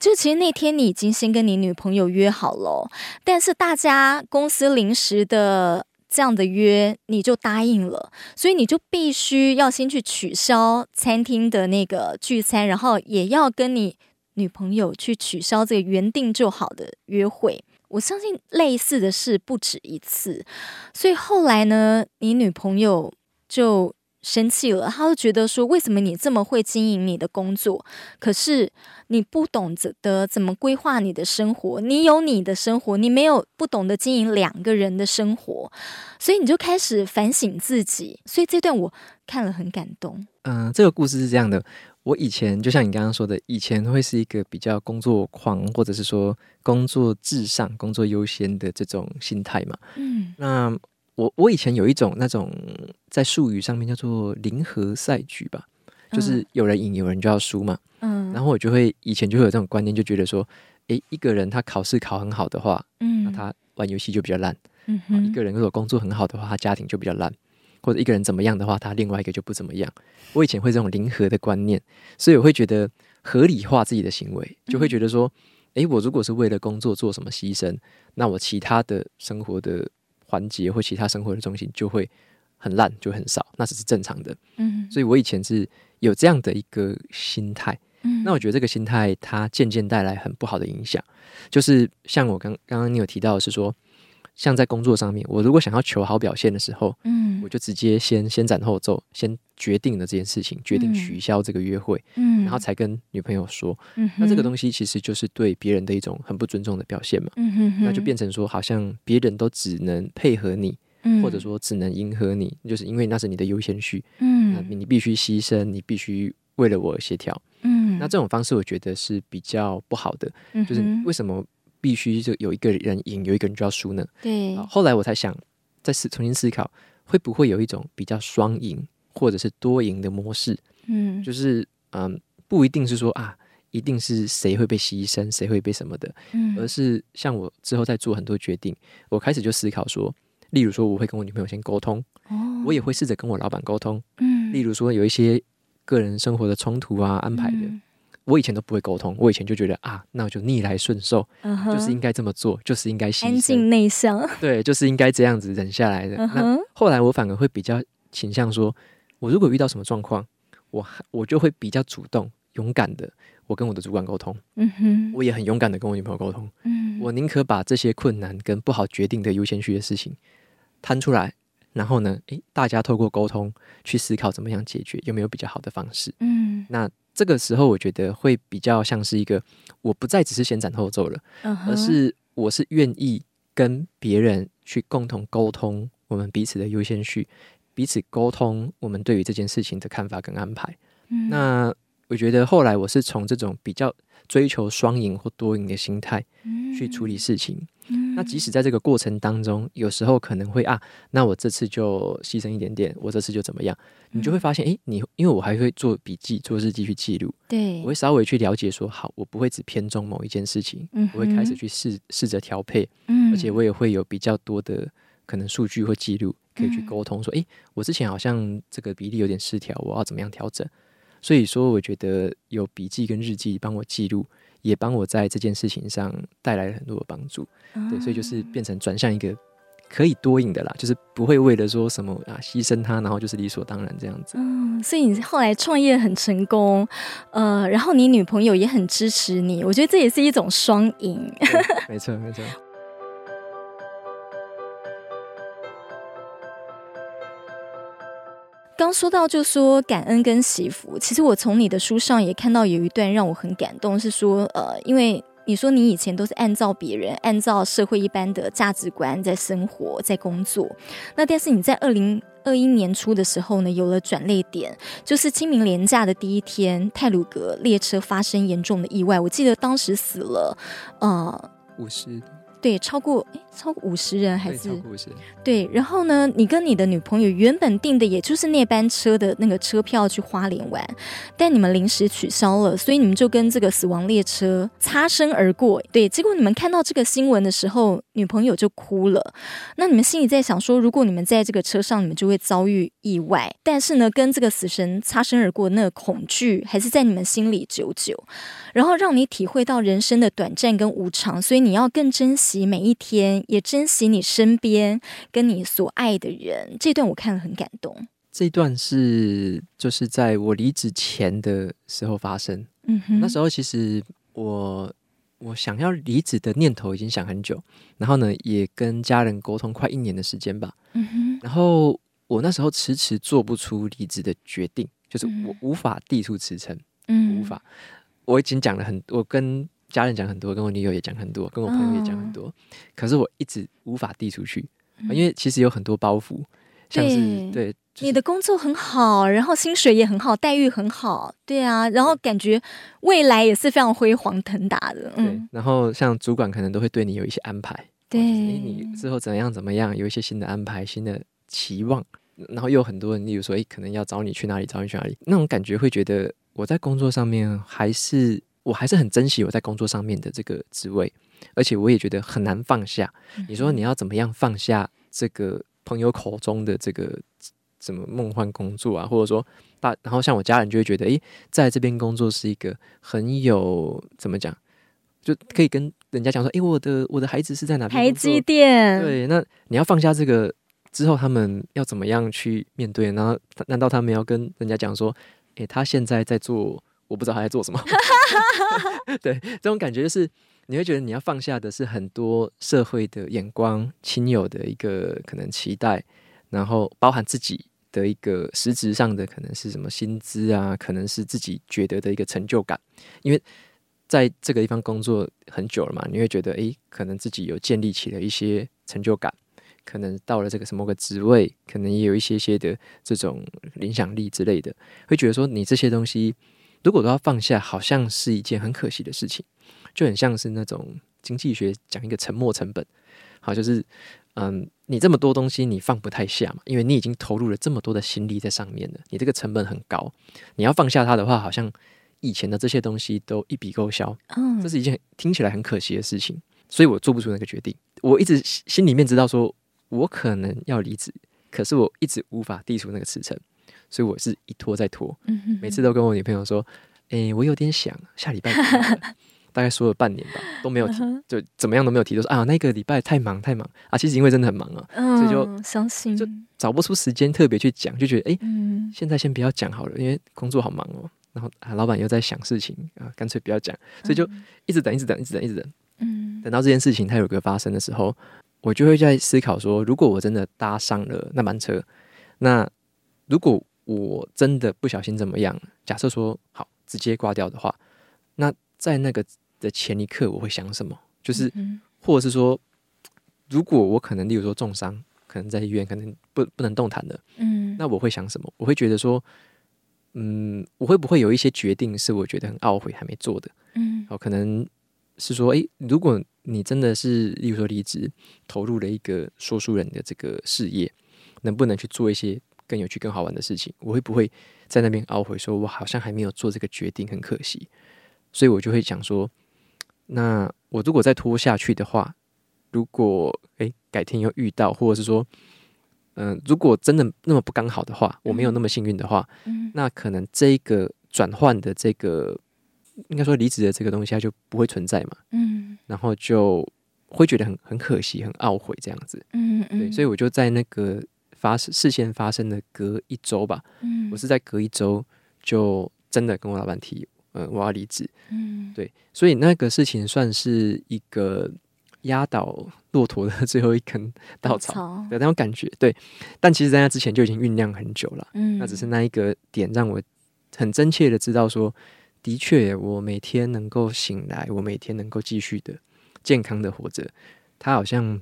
S2: 就其实那天你已经先跟你女朋友约好了，但是大家公司临时的这样的约，你就答应了，所以你就必须要先去取消餐厅的那个聚餐，然后也要跟你女朋友去取消这个原定就好的约会。我相信类似的事不止一次，所以后来呢，你女朋友就生气了，他就觉得说，为什么你这么会经营你的工作，可是你不懂得怎么规划你的生活，你有你的生活，你没有不懂得经营两个人的生活，所以你就开始反省自己。所以这段我看了很感动。
S1: 嗯、呃，这个故事是这样的。我以前就像你刚刚说的，以前会是一个比较工作狂，或者是说工作至上、工作优先的这种心态嘛。嗯，那我我以前有一种那种在术语上面叫做零和赛局吧，就是有人赢，有人就要输嘛。嗯，然后我就会以前就会有这种观念，就觉得说，诶，一个人他考试考很好的话，嗯，那他玩游戏就比较烂。嗯哼，一个人如果工作很好的话，他家庭就比较烂。或者一个人怎么样的话，他另外一个就不怎么样。我以前会这种零和的观念，所以我会觉得合理化自己的行为，就会觉得说，诶，我如果是为了工作做什么牺牲，那我其他的生活的环节或其他生活的重心就会很烂，就很少，那只是正常的。嗯，所以我以前是有这样的一个心态。嗯，那我觉得这个心态它渐渐带来很不好的影响，就是像我刚刚刚你有提到的是说。像在工作上面，我如果想要求好表现的时候，嗯，我就直接先先斩后奏，先决定了这件事情，决定取消这个约会，嗯，然后才跟女朋友说，嗯，那这个东西其实就是对别人的一种很不尊重的表现嘛，嗯哼哼，那就变成说，好像别人都只能配合你，嗯，或者说只能迎合你，就是因为那是你的优先序，嗯，那你必须牺牲，你必须为了我协调，嗯，那这种方式我觉得是比较不好的，嗯就是为什么？必须就有一个人赢，有一个人就要输呢。对。后来我才想，再思重新思考，会不会有一种比较双赢或者是多赢的模式？嗯，就是嗯，不一定是说啊，一定是谁会被牺牲，谁会被什么的。嗯，而是像我之后在做很多决定，我开始就思考说，例如说我会跟我女朋友先沟通，哦，我也会试着跟我老板沟通。嗯，例如说有一些个人生活的冲突啊，安排的。嗯我以前都不会沟通，我以前就觉得啊，那我就逆来顺受，uh huh. 就是应该这么做，就是应该
S2: 安静内向，
S1: 对，就是应该这样子忍下来的。Uh huh. 那后来我反而会比较倾向说，我如果遇到什么状况，我我就会比较主动、勇敢的，我跟我的主管沟通。嗯哼、uh，huh. 我也很勇敢的跟我女朋友沟通。嗯、uh，huh. 我宁可把这些困难跟不好决定的优先序的事情摊出来。然后呢，诶，大家透过沟通去思考怎么样解决，有没有比较好的方式？嗯，那这个时候我觉得会比较像是一个，我不再只是先斩后奏了，嗯、而是我是愿意跟别人去共同沟通我们彼此的优先序，彼此沟通我们对于这件事情的看法跟安排。嗯，那我觉得后来我是从这种比较追求双赢或多赢的心态去处理事情。那即使在这个过程当中，有时候可能会啊，那我这次就牺牲一点点，我这次就怎么样？你就会发现，诶，你因为我还会做笔记、做日记去记录，对，我会稍微去了解说，好，我不会只偏重某一件事情，我会开始去试试着调配，嗯、而且我也会有比较多的可能数据或记录可以去沟通，说，诶，我之前好像这个比例有点失调，我要怎么样调整？所以说，我觉得有笔记跟日记帮我记录。也帮我在这件事情上带来了很多的帮助，嗯、对，所以就是变成转向一个可以多赢的啦，就是不会为了说什么啊牺牲他，然后就是理所当然这样子。
S2: 嗯，所以你后来创业很成功，呃，然后你女朋友也很支持你，我觉得这也是一种双赢。
S1: 没错，没错。
S2: 刚说到就说感恩跟惜福，其实我从你的书上也看到有一段让我很感动，是说呃，因为你说你以前都是按照别人、按照社会一般的价值观在生活、在工作，那但是你在二零二一年初的时候呢，有了转捩点，就是清明连假的第一天，泰鲁阁列车发生严重的意外，我记得当时死了呃
S1: 五十。
S2: 对，超过哎，超过五十人还是？
S1: 超过五十人。
S2: 对，然后呢，你跟你的女朋友原本订的也就是那班车的那个车票去花莲玩，但你们临时取消了，所以你们就跟这个死亡列车擦身而过。对，结果你们看到这个新闻的时候，女朋友就哭了。那你们心里在想说，如果你们在这个车上，你们就会遭遇意外。但是呢，跟这个死神擦身而过，那个恐惧还是在你们心里久久，然后让你体会到人生的短暂跟无常，所以你要更珍惜。每一天，也珍惜你身边跟你所爱的人。这段我看了很感动。
S1: 这段是就是在我离职前的时候发生。嗯哼，那时候其实我我想要离职的念头已经想很久，然后呢，也跟家人沟通快一年的时间吧。嗯哼，然后我那时候迟迟做不出离职的决定，就是我无法递出辞呈。嗯，无法。我已经讲了很多，我跟。家人讲很多，跟我女友也讲很多，跟我朋友也讲很多，哦、可是我一直无法递出去，嗯、因为其实有很多包袱，像是对，对就是、
S2: 你的工作很好，然后薪水也很好，待遇很好，对啊，然后感觉未来也是非常辉煌腾达的，嗯，
S1: 对，然后像主管可能都会对你有一些安排，
S2: 对，
S1: 你之后怎样怎么样，有一些新的安排、新的期望，然后又有很多人，例如说，诶，可能要找你去哪里，找你去哪里，那种感觉会觉得我在工作上面还是。我还是很珍惜我在工作上面的这个职位，而且我也觉得很难放下。你说你要怎么样放下这个朋友口中的这个什么梦幻工作啊？或者说大，然后像我家人就会觉得，诶，在这边工作是一个很有怎么讲，就可以跟人家讲说，诶，我的我的孩子是在哪边？
S2: 台积电。
S1: 对，那你要放下这个之后，他们要怎么样去面对？然后难道他们要跟人家讲说，诶，他现在在做？我不知道他在做什么，对，这种感觉就是你会觉得你要放下的是很多社会的眼光、亲友的一个可能期待，然后包含自己的一个实质上的可能是什么薪资啊，可能是自己觉得的一个成就感。因为在这个地方工作很久了嘛，你会觉得诶，可能自己有建立起了一些成就感，可能到了这个什么个职位，可能也有一些些的这种影响力之类的，会觉得说你这些东西。如果都要放下，好像是一件很可惜的事情，就很像是那种经济学讲一个沉没成本，好，就是嗯，你这么多东西你放不太下嘛，因为你已经投入了这么多的心力在上面了，你这个成本很高，你要放下它的话，好像以前的这些东西都一笔勾销，嗯，这是一件听起来很可惜的事情，所以我做不出那个决定。我一直心里面知道说，我可能要离职，可是我一直无法递出那个辞呈。所以我是一拖再拖，每次都跟我女朋友说：“哎，我有点想下礼拜 大概说了半年吧，都没有提，就怎么样都没有提，都说啊那个礼拜太忙太忙。啊，其实因为真的很忙啊，
S2: 嗯、
S1: 所以就
S2: 相信
S1: 就找不出时间特别去讲，就觉得哎，
S2: 嗯、
S1: 现在先不要讲好了，因为工作好忙哦。然后啊，老板又在想事情啊，干脆不要讲，所以就一直等，一直等，一直等，一直等。
S2: 嗯，
S1: 等到这件事情它有个发生的时候，我就会在思考说，如果我真的搭上了那班车，那如果我真的不小心怎么样，假设说好直接挂掉的话，那在那个的前一刻我会想什么？就是，或者是说，如果我可能例如说重伤，可能在医院，可能不不能动弹的，嗯，那我会想什么？我会觉得说。嗯，我会不会有一些决定是我觉得很懊悔还没做的？嗯，好，可能是说，诶，如果你真的是，例如说离职，投入了一个说书人的这个事业，能不能去做一些更有趣、更好玩的事情？我会不会在那边懊悔，说我好像还没有做这个决定，很可惜。所以我就会想说，那我如果再拖下去的话，如果诶改天又遇到，或者是说。嗯、呃，如果真的那么不刚好的话，我没有那么幸运的话，嗯、那可能这个转换的这个，应该说离职的这个东西，它就不会存在嘛。嗯，然后就会觉得很很可惜，很懊悔这样子。嗯嗯，对，所以我就在那个发生事件发生的隔一周吧，嗯，我是在隔一周就真的跟我老板提，呃，我要离职。嗯，对，所以那个事情算是一个。压倒骆驼的 最后一根稻草，草有那种感觉，对。但其实，在那之前就已经酝酿很久了。嗯，那只是那一个点让我很真切的知道说，的确，我每天能够醒来，我每天能够继续的健康的活着，它好像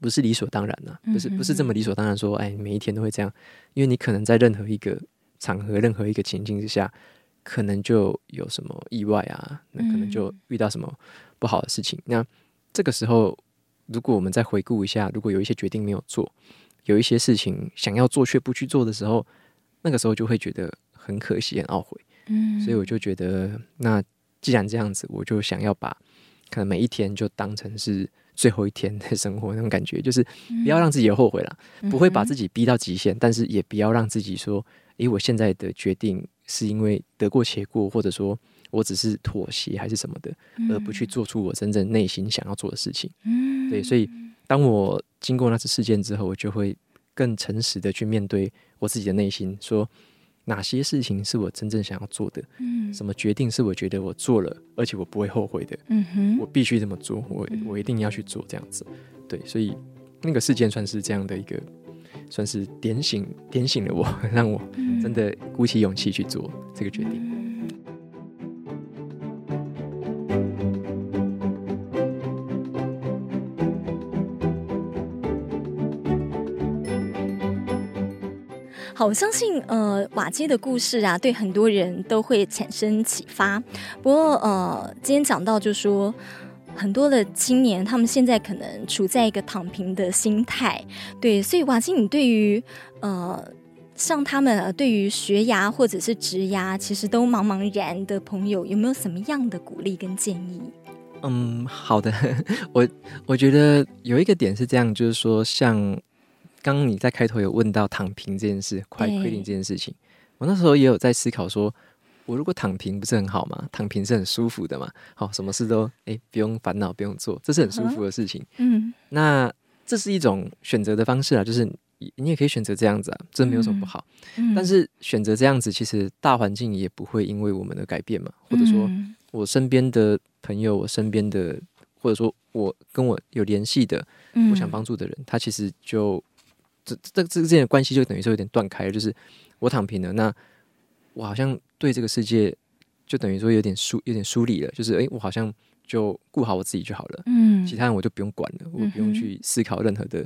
S1: 不是理所当然的、啊，不是不是这么理所当然说，哎，每一天都会这样。因为你可能在任何一个场合、任何一个情境之下，可能就有什么意外啊，那可能就遇到什么不好的事情，那。这个时候，如果我们再回顾一下，如果有一些决定没有做，有一些事情想要做却不去做的时候，那个时候就会觉得很可惜、很懊悔。嗯，所以我就觉得，那既然这样子，我就想要把可能每一天就当成是最后一天的生活 那种感觉，就是不要让自己有后悔了，不会把自己逼到极限，但是也不要让自己说，诶，我现在的决定是因为得过且过，或者说。我只是妥协还是什么的，而不去做出我真正内心想要做的事情。嗯，对，所以当我经过那次事件之后，我就会更诚实的去面对我自己的内心，说哪些事情是我真正想要做的，嗯，什么决定是我觉得我做了，而且我不会后悔的，嗯哼，我必须这么做，我我一定要去做这样子。对，所以那个事件算是这样的一个，算是点醒点醒了我，让我真的鼓起勇气去做这个决定。
S2: 好，我相信呃，瓦基的故事啊，对很多人都会产生启发。不过呃，今天讲到就说，很多的青年他们现在可能处在一个躺平的心态，对，所以瓦基，你对于呃，像他们、呃、对于学涯或者是职涯，其实都茫茫然的朋友，有没有什么样的鼓励跟建议？
S1: 嗯，好的，我我觉得有一个点是这样，就是说像。刚刚你在开头有问到躺平这件事，快规定这件事情，欸、我那时候也有在思考说，我如果躺平不是很好吗？躺平是很舒服的嘛，好，什么事都哎、欸、不用烦恼，不用做，这是很舒服的事情。嗯，那这是一种选择的方式啊，就是你也可以选择这样子啊，这没有什么不好。嗯，但是选择这样子，其实大环境也不会因为我们的改变嘛，或者说我身边的朋友，我身边的，或者说我跟我有联系的，我想帮助的人，他其实就。这这这之间的关系就等于说有点断开了，就是我躺平了，那我好像对这个世界就等于说有点疏有点疏离了，就是诶，我好像就顾好我自己就好了，嗯，其他人我就不用管了，我不用去思考任何的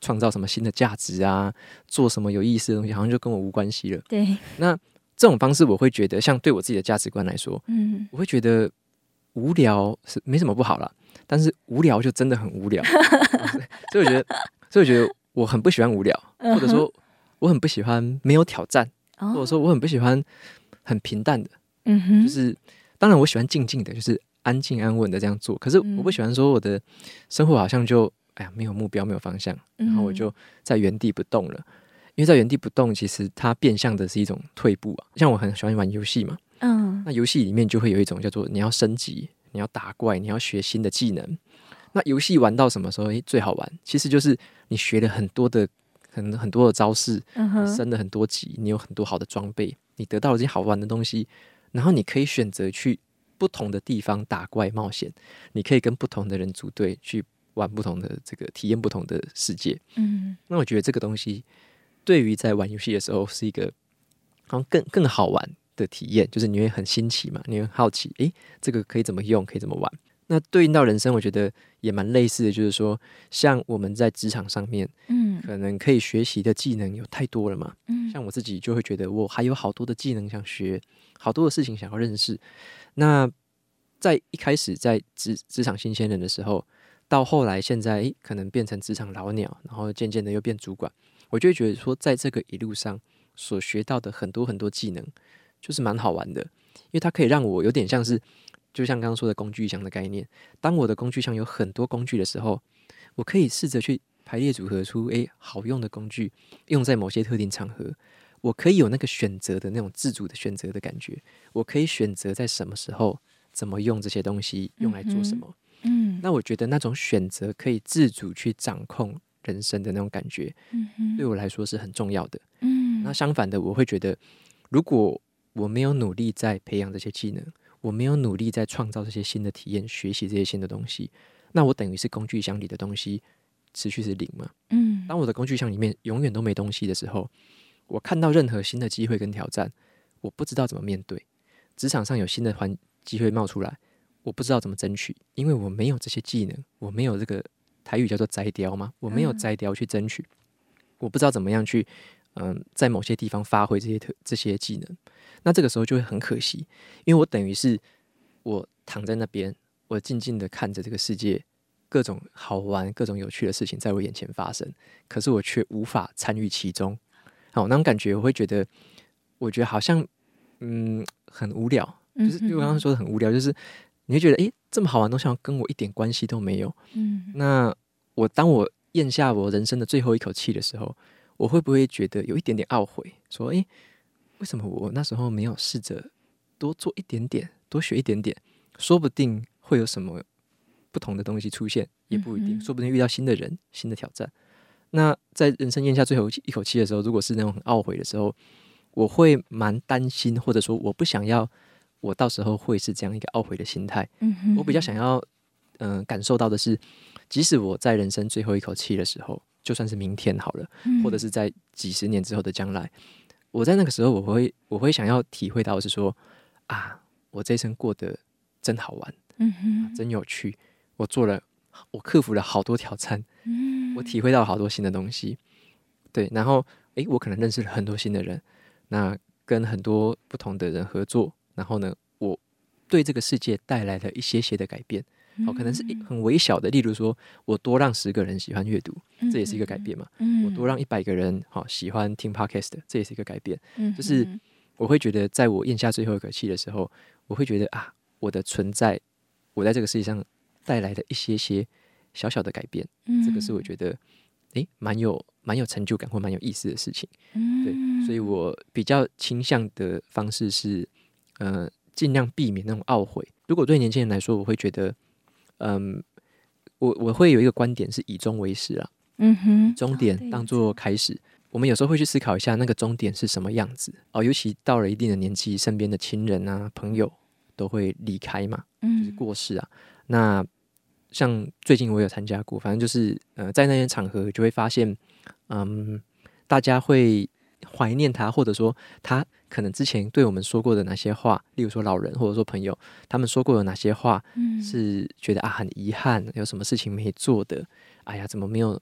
S1: 创造什么新的价值啊，做什么有意思的东西，好像就跟我无关系了。
S2: 对，
S1: 那这种方式我会觉得，像对我自己的价值观来说，嗯，我会觉得无聊是没什么不好啦，但是无聊就真的很无聊，所以我觉得，所以我觉得。我很不喜欢无聊，或者说我很不喜欢没有挑战，或者说我很不喜欢很平淡的。嗯哼，就是当然我喜欢静静的，就是安静安稳的这样做。可是我不喜欢说我的生活好像就哎呀没有目标没有方向，然后我就在原地不动了。因为在原地不动，其实它变相的是一种退步啊。像我很喜欢玩游戏嘛，
S2: 嗯，
S1: 那游戏里面就会有一种叫做你要升级，你要打怪，你要学新的技能。那游戏玩到什么时候诶最好玩？其实就是你学了很多的很很多的招式，你升了很多级，你有很多好的装备，你得到了这些好玩的东西，然后你可以选择去不同的地方打怪冒险，你可以跟不同的人组队去玩不同的这个体验不同的世界。
S2: 嗯，
S1: 那我觉得这个东西对于在玩游戏的时候是一个好像更更好玩的体验，就是你会很新奇嘛，你会好奇，诶，这个可以怎么用，可以怎么玩。那对应到人生，我觉得也蛮类似的，就是说，像我们在职场上面，
S2: 嗯，
S1: 可能可以学习的技能有太多了嘛，
S2: 嗯，
S1: 像我自己就会觉得我还有好多的技能想学，好多的事情想要认识。那在一开始在职职场新鲜人的时候，到后来现在诶可能变成职场老鸟，然后渐渐的又变主管，我就会觉得说，在这个一路上所学到的很多很多技能，就是蛮好玩的，因为它可以让我有点像是。就像刚刚说的工具箱的概念，当我的工具箱有很多工具的时候，我可以试着去排列组合出诶好用的工具，用在某些特定场合，我可以有那个选择的那种自主的选择的感觉，我可以选择在什么时候怎么用这些东西，用来做什么。
S2: 嗯，
S1: 那我觉得那种选择可以自主去掌控人生的那种感觉，
S2: 嗯，
S1: 对我来说是很重要的。
S2: 嗯，
S1: 那相反的，我会觉得如果我没有努力在培养这些技能。我没有努力在创造这些新的体验，学习这些新的东西，那我等于是工具箱里的东西持续是零嘛？
S2: 嗯，
S1: 当我的工具箱里面永远都没东西的时候，我看到任何新的机会跟挑战，我不知道怎么面对。职场上有新的环机会冒出来，我不知道怎么争取，因为我没有这些技能，我没有这个台语叫做摘雕嘛，我没有摘雕去争取，我不知道怎么样去嗯，在某些地方发挥这些特这些技能。那这个时候就会很可惜，因为我等于是我躺在那边，我静静的看着这个世界各种好玩、各种有趣的事情在我眼前发生，可是我却无法参与其中。好，那种感觉我会觉得，我觉得好像嗯很无聊，就是因为我刚刚说的很无聊，就是你会觉得诶，这么好玩的东西跟我一点关系都没有。
S2: 嗯，
S1: 那我当我咽下我人生的最后一口气的时候，我会不会觉得有一点点懊悔？说诶。为什么我那时候没有试着多做一点点，多学一点点？说不定会有什么不同的东西出现，也不一定。说不定遇到新的人、新的挑战。那在人生咽下最后一口气的时候，如果是那种很懊悔的时候，我会蛮担心，或者说我不想要，我到时候会是这样一个懊悔的心态。我比较想要，嗯、呃，感受到的是，即使我在人生最后一口气的时候，就算是明天好了，或者是在几十年之后的将来。我在那个时候，我会我会想要体会到的是说啊，我这一生过得真好玩，
S2: 嗯哼，
S1: 真有趣。我做了，我克服了好多挑战，
S2: 嗯，
S1: 我体会到了好多新的东西。对，然后诶，我可能认识了很多新的人，那跟很多不同的人合作，然后呢，我对这个世界带来了一些些的改变。哦，可能是很微小的，例如说，我多让十个人喜欢阅读，这也是一个改变嘛。我多让一百个人好喜欢听 podcast，这也是一个改变。就是我会觉得，在我咽下最后一口气的时候，我会觉得啊，我的存在，我在这个世界上带来的一些些小小的改变，这个是我觉得诶，蛮有蛮有成就感或蛮有意思的事情。对，所以我比较倾向的方式是，呃，尽量避免那种懊悔。如果对年轻人来说，我会觉得。嗯，我我会有一个观点是以终为始啊，
S2: 嗯哼，
S1: 终点当做开始。哦、我们有时候会去思考一下那个终点是什么样子哦，尤其到了一定的年纪，身边的亲人啊、朋友都会离开嘛，就是过世啊。嗯、那像最近我有参加过，反正就是呃，在那些场合就会发现，嗯，大家会怀念他，或者说他。可能之前对我们说过的哪些话，例如说老人或者说朋友，他们说过的哪些话，是觉得啊很遗憾，有什么事情没做的，哎呀，怎么没有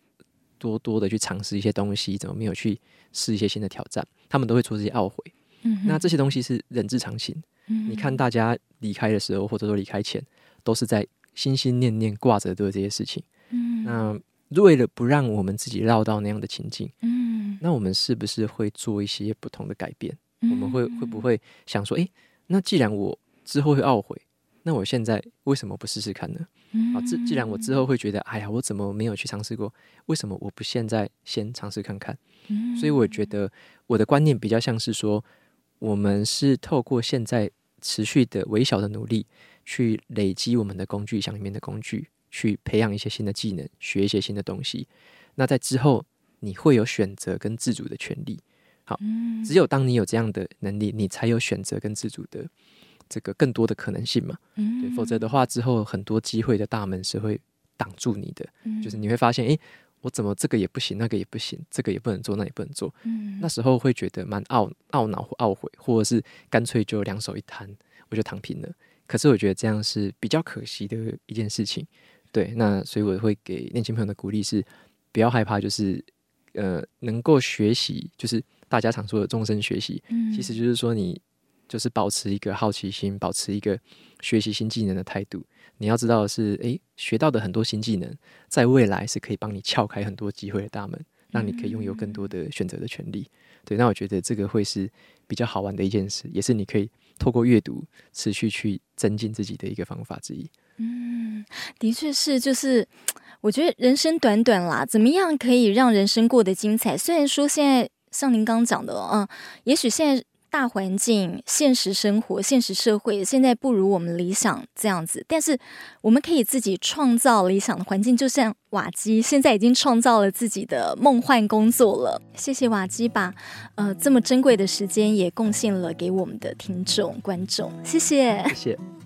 S1: 多多的去尝试一些东西，怎么没有去试一些新的挑战，他们都会出这些懊悔。
S2: 嗯、
S1: 那这些东西是人之常情。
S2: 嗯、
S1: 你看大家离开的时候，或者说离开前，都是在心心念念挂着的这些事情。
S2: 嗯、
S1: 那为了不让我们自己绕到那样的情境，
S2: 嗯、
S1: 那我们是不是会做一些不同的改变？我们会会不会想说，诶，那既然我之后会懊悔，那我现在为什么不试试看呢？啊，既既然我之后会觉得，哎呀，我怎么没有去尝试过？为什么我不现在先尝试看看？所以我觉得我的观念比较像是说，我们是透过现在持续的微小的努力，去累积我们的工具箱里面的工具，去培养一些新的技能，学一些新的东西。那在之后，你会有选择跟自主的权利。好，只有当你有这样的能力，你才有选择跟自主的这个更多的可能性嘛。对，否则的话，之后很多机会的大门是会挡住你的。就是你会发现，诶，我怎么这个也不行，那个也不行，这个也不能做，那也不能做。那时候会觉得蛮懊懊恼或懊悔，或者是干脆就两手一摊，我就躺平了。可是我觉得这样是比较可惜的一件事情。对，那所以我会给年轻朋友的鼓励是，不要害怕，就是呃，能够学习，就是。大家常说的终身学习，其实就是说你就是保持一个好奇心，保持一个学习新技能的态度。你要知道的是，诶，学到的很多新技能，在未来是可以帮你撬开很多机会的大门，让你可以拥有更多的选择的权利。对，那我觉得这个会是比较好玩的一件事，也是你可以透过阅读持续去增进自己的一个方法之一。
S2: 嗯，的确是，就是我觉得人生短短啦，怎么样可以让人生过得精彩？虽然说现在。像您刚刚讲的，嗯，也许现在大环境、现实生活、现实社会现在不如我们理想这样子，但是我们可以自己创造理想的环境，就像瓦基现在已经创造了自己的梦幻工作了。谢谢瓦基把呃这么珍贵的时间也贡献了给我们的听众观众，谢谢，
S1: 谢谢。